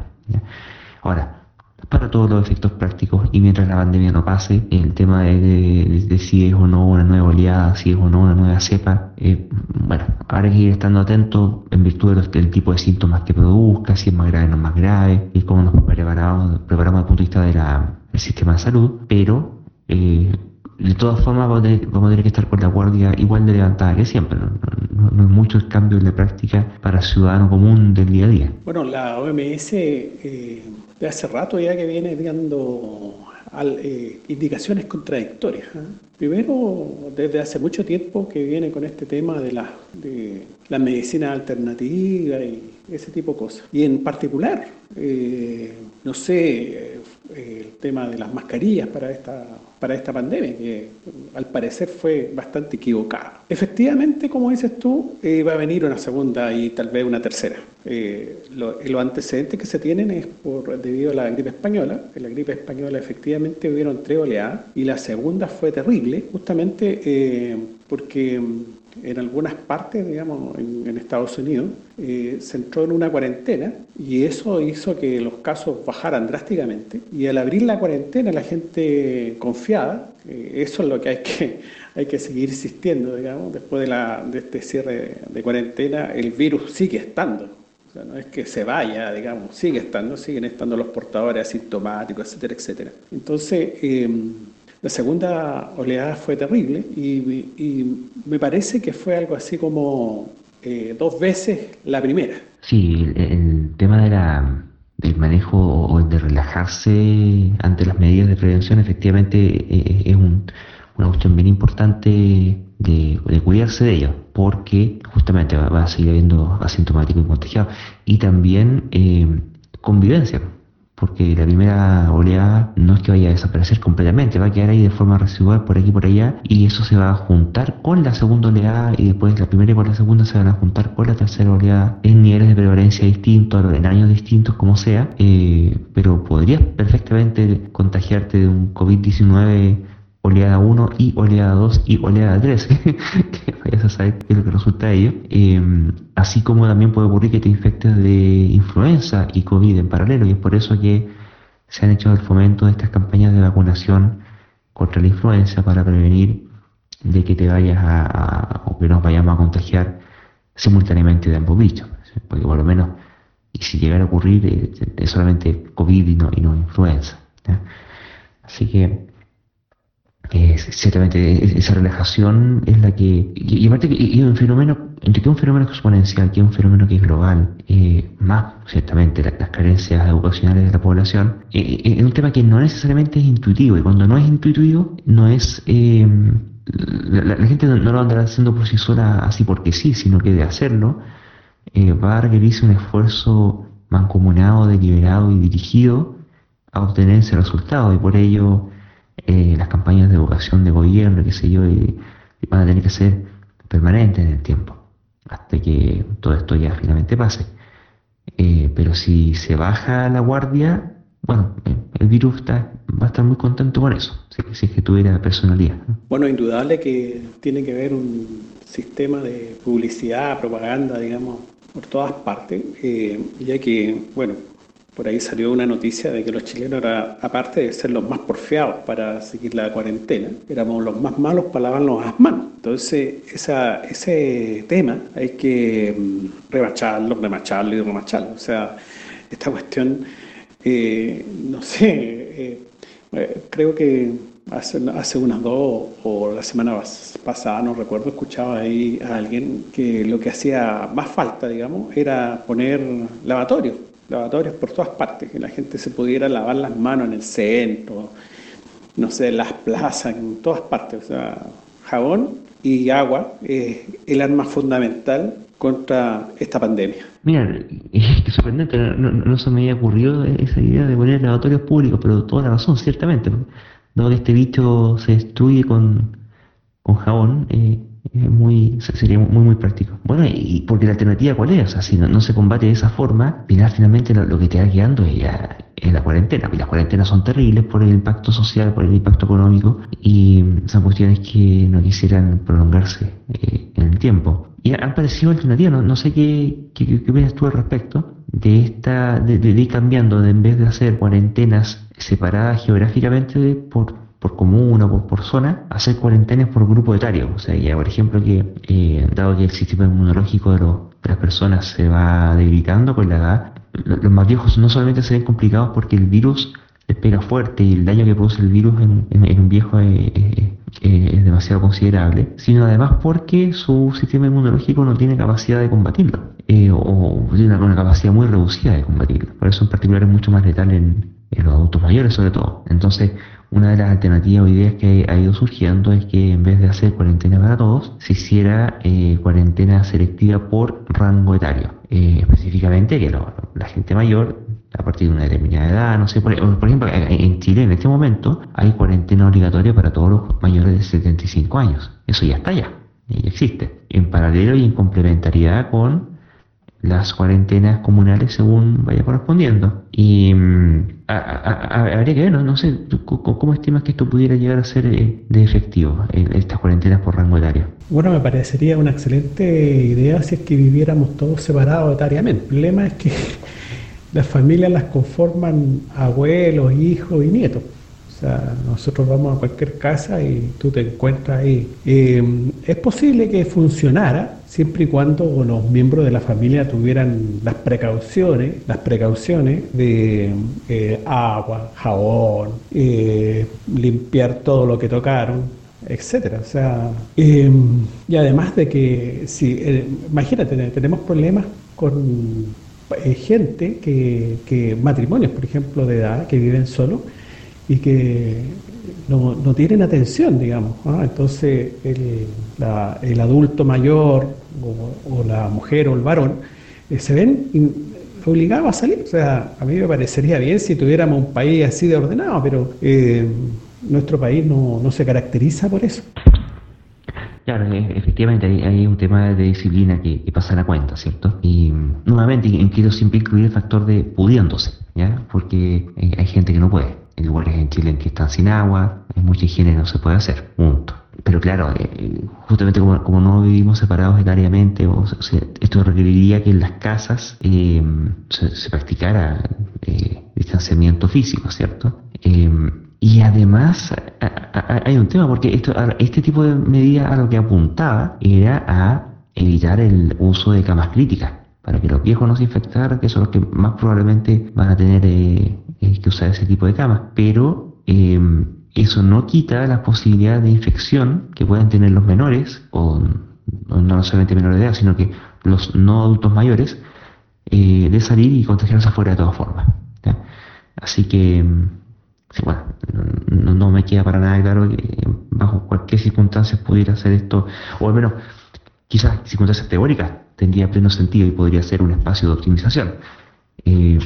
Ahora, para todos los efectos prácticos y mientras la pandemia no pase, el tema de, si es o no una nueva oleada, si es o no una nueva cepa, eh, bueno, habrá que ir estando atento en virtud del tipo de síntomas que produzca, si es más grave o no más grave, y cómo nos preparamos, preparamos desde el punto de vista del sistema de salud, pero eh, de todas formas vamos a, tener, que estar con la guardia igual de levantada que siempre. No, hay muchos cambios práctica para el ciudadano común del día a día. Bueno, la OMS eh, de hace rato ya que viene dando eh, indicaciones contradictorias. ¿eh? Primero, desde hace mucho tiempo que viene con este tema de la, de la medicina alternativa y ese tipo de cosas. Y en particular, eh, no sé, el tema de las mascarillas para esta, para esta pandemia, que al parecer fue bastante equivocada. Efectivamente, como dices tú, va a venir una segunda y tal vez una tercera. Eh, los antecedentes que se tienen es por debido a la gripe española. En la gripe española efectivamente hubieron tres oleadas y la segunda fue terrible, justamente eh, porque en algunas partes, digamos, en, Estados Unidos, eh, se entró en una cuarentena y eso hizo que los casos bajaran drásticamente. Y al abrir la cuarentena, la gente confiada, eso es lo que hay que, hay que seguir insistiendo, digamos, después de, la, de este cierre de cuarentena, el virus sigue estando no es que se vaya, digamos, sigue estando, siguen estando los portadores asintomáticos, etcétera, etcétera. Entonces, em, la segunda oleada fue terrible y, me parece que fue algo así como eh, dos veces la primera. Sí, el, tema de la, del manejo o de relajarse ante las medidas de prevención efectivamente eh, es una cuestión bien importante de, cuidarse de ellos, porque justamente va, a seguir habiendo asintomáticos y contagiados. Y también eh, convivencia, porque la primera oleada no es que vaya a desaparecer completamente, va a quedar ahí de forma residual por aquí por allá, y eso se va a juntar con la segunda oleada, y después la primera y por la segunda se van a juntar con la tercera oleada en niveles de prevalencia distintos, en años distintos, como sea, eh, pero podrías perfectamente contagiarte de un COVID-19 oleada 1 y oleada 2 y oleada 3, que vayas a saber qué es lo que resulta de ello. Em, así como también puede ocurrir que te infectes de influenza y COVID en paralelo, y es por eso que se han hecho el fomento de estas campañas de vacunación contra la influenza para prevenir de que te vayas a, o que nos vayamos a contagiar simultáneamente de ambos bichos, porque por lo menos, y si llegara a ocurrir, eh, es solamente COVID y no, y no influenza. Así que ciertamente esa relajación es la que y, aparte que es un fenómeno entre que un fenómeno exponencial que un fenómeno que es global eh, más ciertamente las carencias educacionales de la población eh, eh, es un tema que no necesariamente es intuitivo y cuando no es intuitivo no es la, gente no, lo andará haciendo por sí sola así porque sí sino que de hacerlo va a requerirse un esfuerzo mancomunado deliberado y dirigido a obtener ese resultado y por ello eh, las campañas de educación de gobierno, qué sé yo, y, van a tener que ser permanentes en el tiempo, hasta que todo esto ya finalmente pase. Eh, pero si se baja la guardia, bueno, eh, el virus está, va a estar muy contento con eso, si, es que tuviera personalidad. Bueno, indudable que tiene que haber un sistema de publicidad, propaganda, digamos, por todas partes, ya que, bueno, por ahí salió una noticia de que los chilenos, aparte de ser los más porfiados para seguir la cuarentena, éramos los más malos para lavarnos las manos. Entonces, ese tema hay que mm, remacharlo, remacharlo y remacharlo. O sea, esta cuestión Eh, no sé, eh, creo que hace, hace unas dos o la semana pasada, no recuerdo, escuchaba ahí a alguien que lo que hacía más falta, digamos, era poner lavatorios, lavatorios por todas partes, que la gente se pudiera lavar las manos en el centro, no sé, en las plazas, en todas partes, o sea, jabón y agua es el arma fundamental contra esta pandemia. Mira, es sorprendente, no, se me había ocurrido esa idea de poner lavatorios públicos, pero toda la razón, ciertamente. Dado que este bicho se destruye con, con jabón, eh, muy, sería muy, muy práctico. Bueno, y porque la alternativa cuál es, o sea, si no, se combate de esa forma, finalmente lo, que te va quedando es, la cuarentena. Y las cuarentenas son terribles por el impacto social, por el impacto económico, y son cuestiones que no quisieran prolongarse eh, en el tiempo. Y han parecido alternativas, no, no sé qué, qué, qué, opinas tú al respecto de esta, de, de, ir cambiando, de en vez de hacer cuarentenas separadas geográficamente por, por comuna, por, por zona, hacer cuarentenas por grupo etario. O sea, ya por ejemplo que, eh, dado que el sistema inmunológico de, de, las personas se va debilitando con la edad, los más viejos no solamente se ven complicados porque el virus les pega fuerte y el daño que produce el virus en, en, un viejo es, demasiado considerable, sino además porque su sistema inmunológico no tiene capacidad de combatirlo, eh, o tiene una, capacidad muy reducida de combatirlo. Por eso en particular es mucho más letal en, en los adultos mayores sobre todo. Entonces, una de las alternativas o ideas que ha ido surgiendo es que en vez de hacer cuarentena para todos, se hiciera eh, cuarentena selectiva por rango etario. Eh, específicamente que la gente mayor, a partir de una determinada edad, no sé, por, ejemplo, en Chile en este momento hay cuarentena obligatoria para todos los mayores de 75 años. Eso ya está ya, ya existe. En paralelo y en complementariedad con las cuarentenas comunales según vaya correspondiendo. Y mm, habría que ver, ¿no? sé, ¿cómo estimas que esto pudiera llegar a ser eh, de efectivo, eh, estas cuarentenas por rango etario? Bueno, me parecería una excelente idea si es que viviéramos todos separados etariamente. El problema es que las familias las conforman abuelos, hijos y nietos nosotros vamos a cualquier casa y tú te encuentras ahí. Eh, es posible que funcionara siempre y cuando los miembros de la familia tuvieran las precauciones, las precauciones de eh, agua, jabón, eh, limpiar todo lo que tocaron, etcétera. O sea, y además de que, si, imagínate, tenemos problemas con gente que, que matrimonios, por ejemplo, de edad, que viven solos y que no, tienen atención, digamos. Entonces el, el, adulto mayor o, la mujer o el varón eh, se ven obligados a salir. O sea, a mí me parecería bien si tuviéramos un país así de ordenado, pero eh, nuestro país no, no se caracteriza por eso. Claro, e, efectivamente hay, un tema de disciplina que, pasa a la cuenta, ¿cierto? Y nuevamente quiero siempre incluir el factor de pudiéndose, ¿ya? Porque hay gente que no puede en lugares en Chile en que están sin agua, hay mucha higiene no se puede hacer, punto. Pero claro, eh, justamente como, no vivimos separados etariamente, o, esto requeriría que en las casas eh, se, practicara eh, distanciamiento físico, ¿cierto? y además hay un tema, porque esto, este tipo de medidas a lo que apuntaba era a evitar el uso de camas críticas para que los viejos no se infectaran, que son los que más probablemente van a tener eh, eh, que usar ese tipo de camas. Pero em, eso no quita las posibilidades de infección que pueden tener los menores, o, no solamente menores de edad, sino que los no adultos mayores, eh, de salir y contagiarse afuera de todas formas. Así que, em, bueno, no, no, me queda para nada claro que bajo cualquier circunstancia pudiera hacer esto, o al menos quizás circunstancias teóricas tendría pleno sentido y podría ser un espacio de optimización. Eh,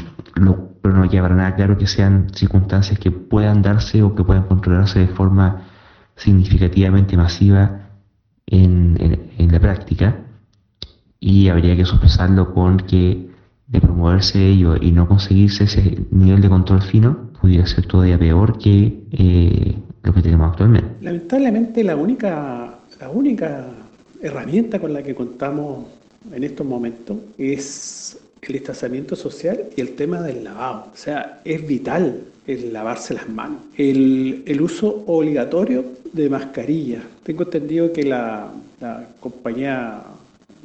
pero no para nada claro que sean circunstancias que puedan darse o que puedan controlarse de forma significativamente masiva en, la práctica y habría que sopesarlo con que de promoverse ello y no conseguirse ese nivel de control fino pudiera ser todavía peor que eh, lo que tenemos actualmente. Lamentablemente la única, la única herramienta con la que contamos en estos momentos es el distanciamiento social y el tema del lavado. O sea, es vital el lavarse las manos. El, uso obligatorio de mascarilla. Tengo entendido que la, compañía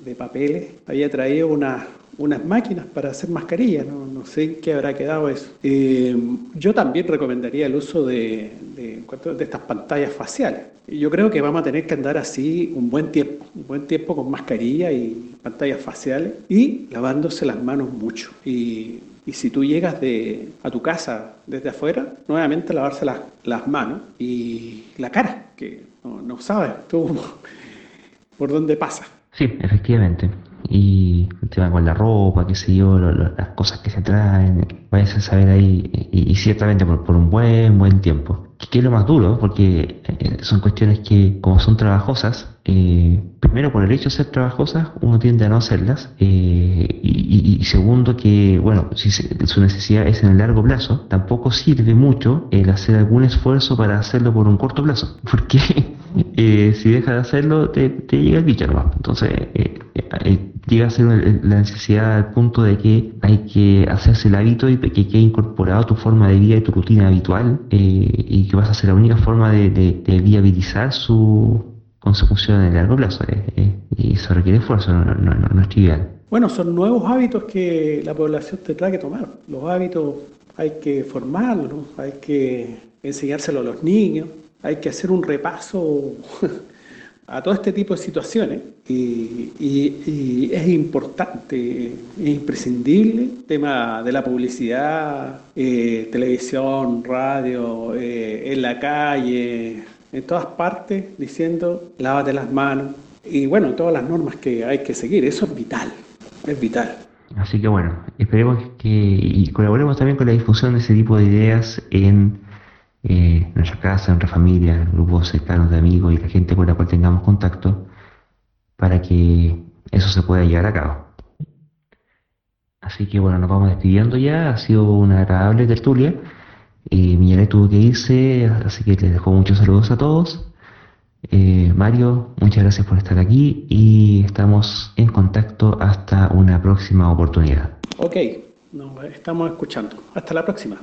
de papeles había traído unas máquinas para hacer mascarillas, no, sé qué habrá quedado eso. Eh, yo también recomendaría el uso de, de, de, estas pantallas faciales. Yo creo que vamos a tener que andar así un buen tiempo, un buen tiempo con mascarilla y pantallas faciales y lavándose las manos mucho. Y, y si tú llegas de, a tu casa desde afuera, nuevamente lavarse las, las manos y la cara, que no, no sabes tú por dónde pasa. Sí, efectivamente. Y el tema con la ropa, qué sé yo, lo, lo, las cosas que se traen, vayas a saber ahí, y, y ciertamente por, por, un buen, buen tiempo. Que es lo más duro, porque eh, son cuestiones que, como son trabajosas, eh, primero por el hecho de ser trabajosas, uno tiende a no hacerlas, eh, y, y, segundo que, bueno, si se, su necesidad es en el largo plazo, tampoco sirve mucho el hacer algún esfuerzo para hacerlo por un corto plazo, porque eh, si dejas de hacerlo, te, llega el bicho nomás. Entonces, eh, eh, llega a ser la necesidad al punto de que hay que hacerse el hábito y que quede incorporado tu forma de vida y tu rutina habitual y que vas a ser la única forma de, de, de viabilizar su consecución en el largo plazo. y eso requiere esfuerzo, no, no, no, no es trivial. Bueno, son nuevos hábitos que la población tendrá que tomar. Los hábitos hay que formarlos, hay que enseñárselo a los niños, hay que hacer un repaso a todo este tipo de situaciones y, es importante, es imprescindible el tema de la publicidad, eh, televisión, radio, eh, en la calle, en todas partes, diciendo lávate las manos y bueno, todas las normas que hay que seguir, eso es vital, es vital. Así que bueno, esperemos que y colaboremos también con la difusión de ese tipo de ideas en eh, nuestra casa, nuestra familia, grupos cercanos de amigos y la gente con la cual tengamos contacto para que eso se pueda llevar a cabo. Así que bueno, nos vamos despidiendo ya, ha sido una agradable tertulia. Eh, tuvo que irse, así que les dejo muchos saludos a todos. Eh, Mario, muchas gracias por estar aquí y estamos en contacto hasta una próxima oportunidad. Ok, nos estamos escuchando. Hasta la próxima.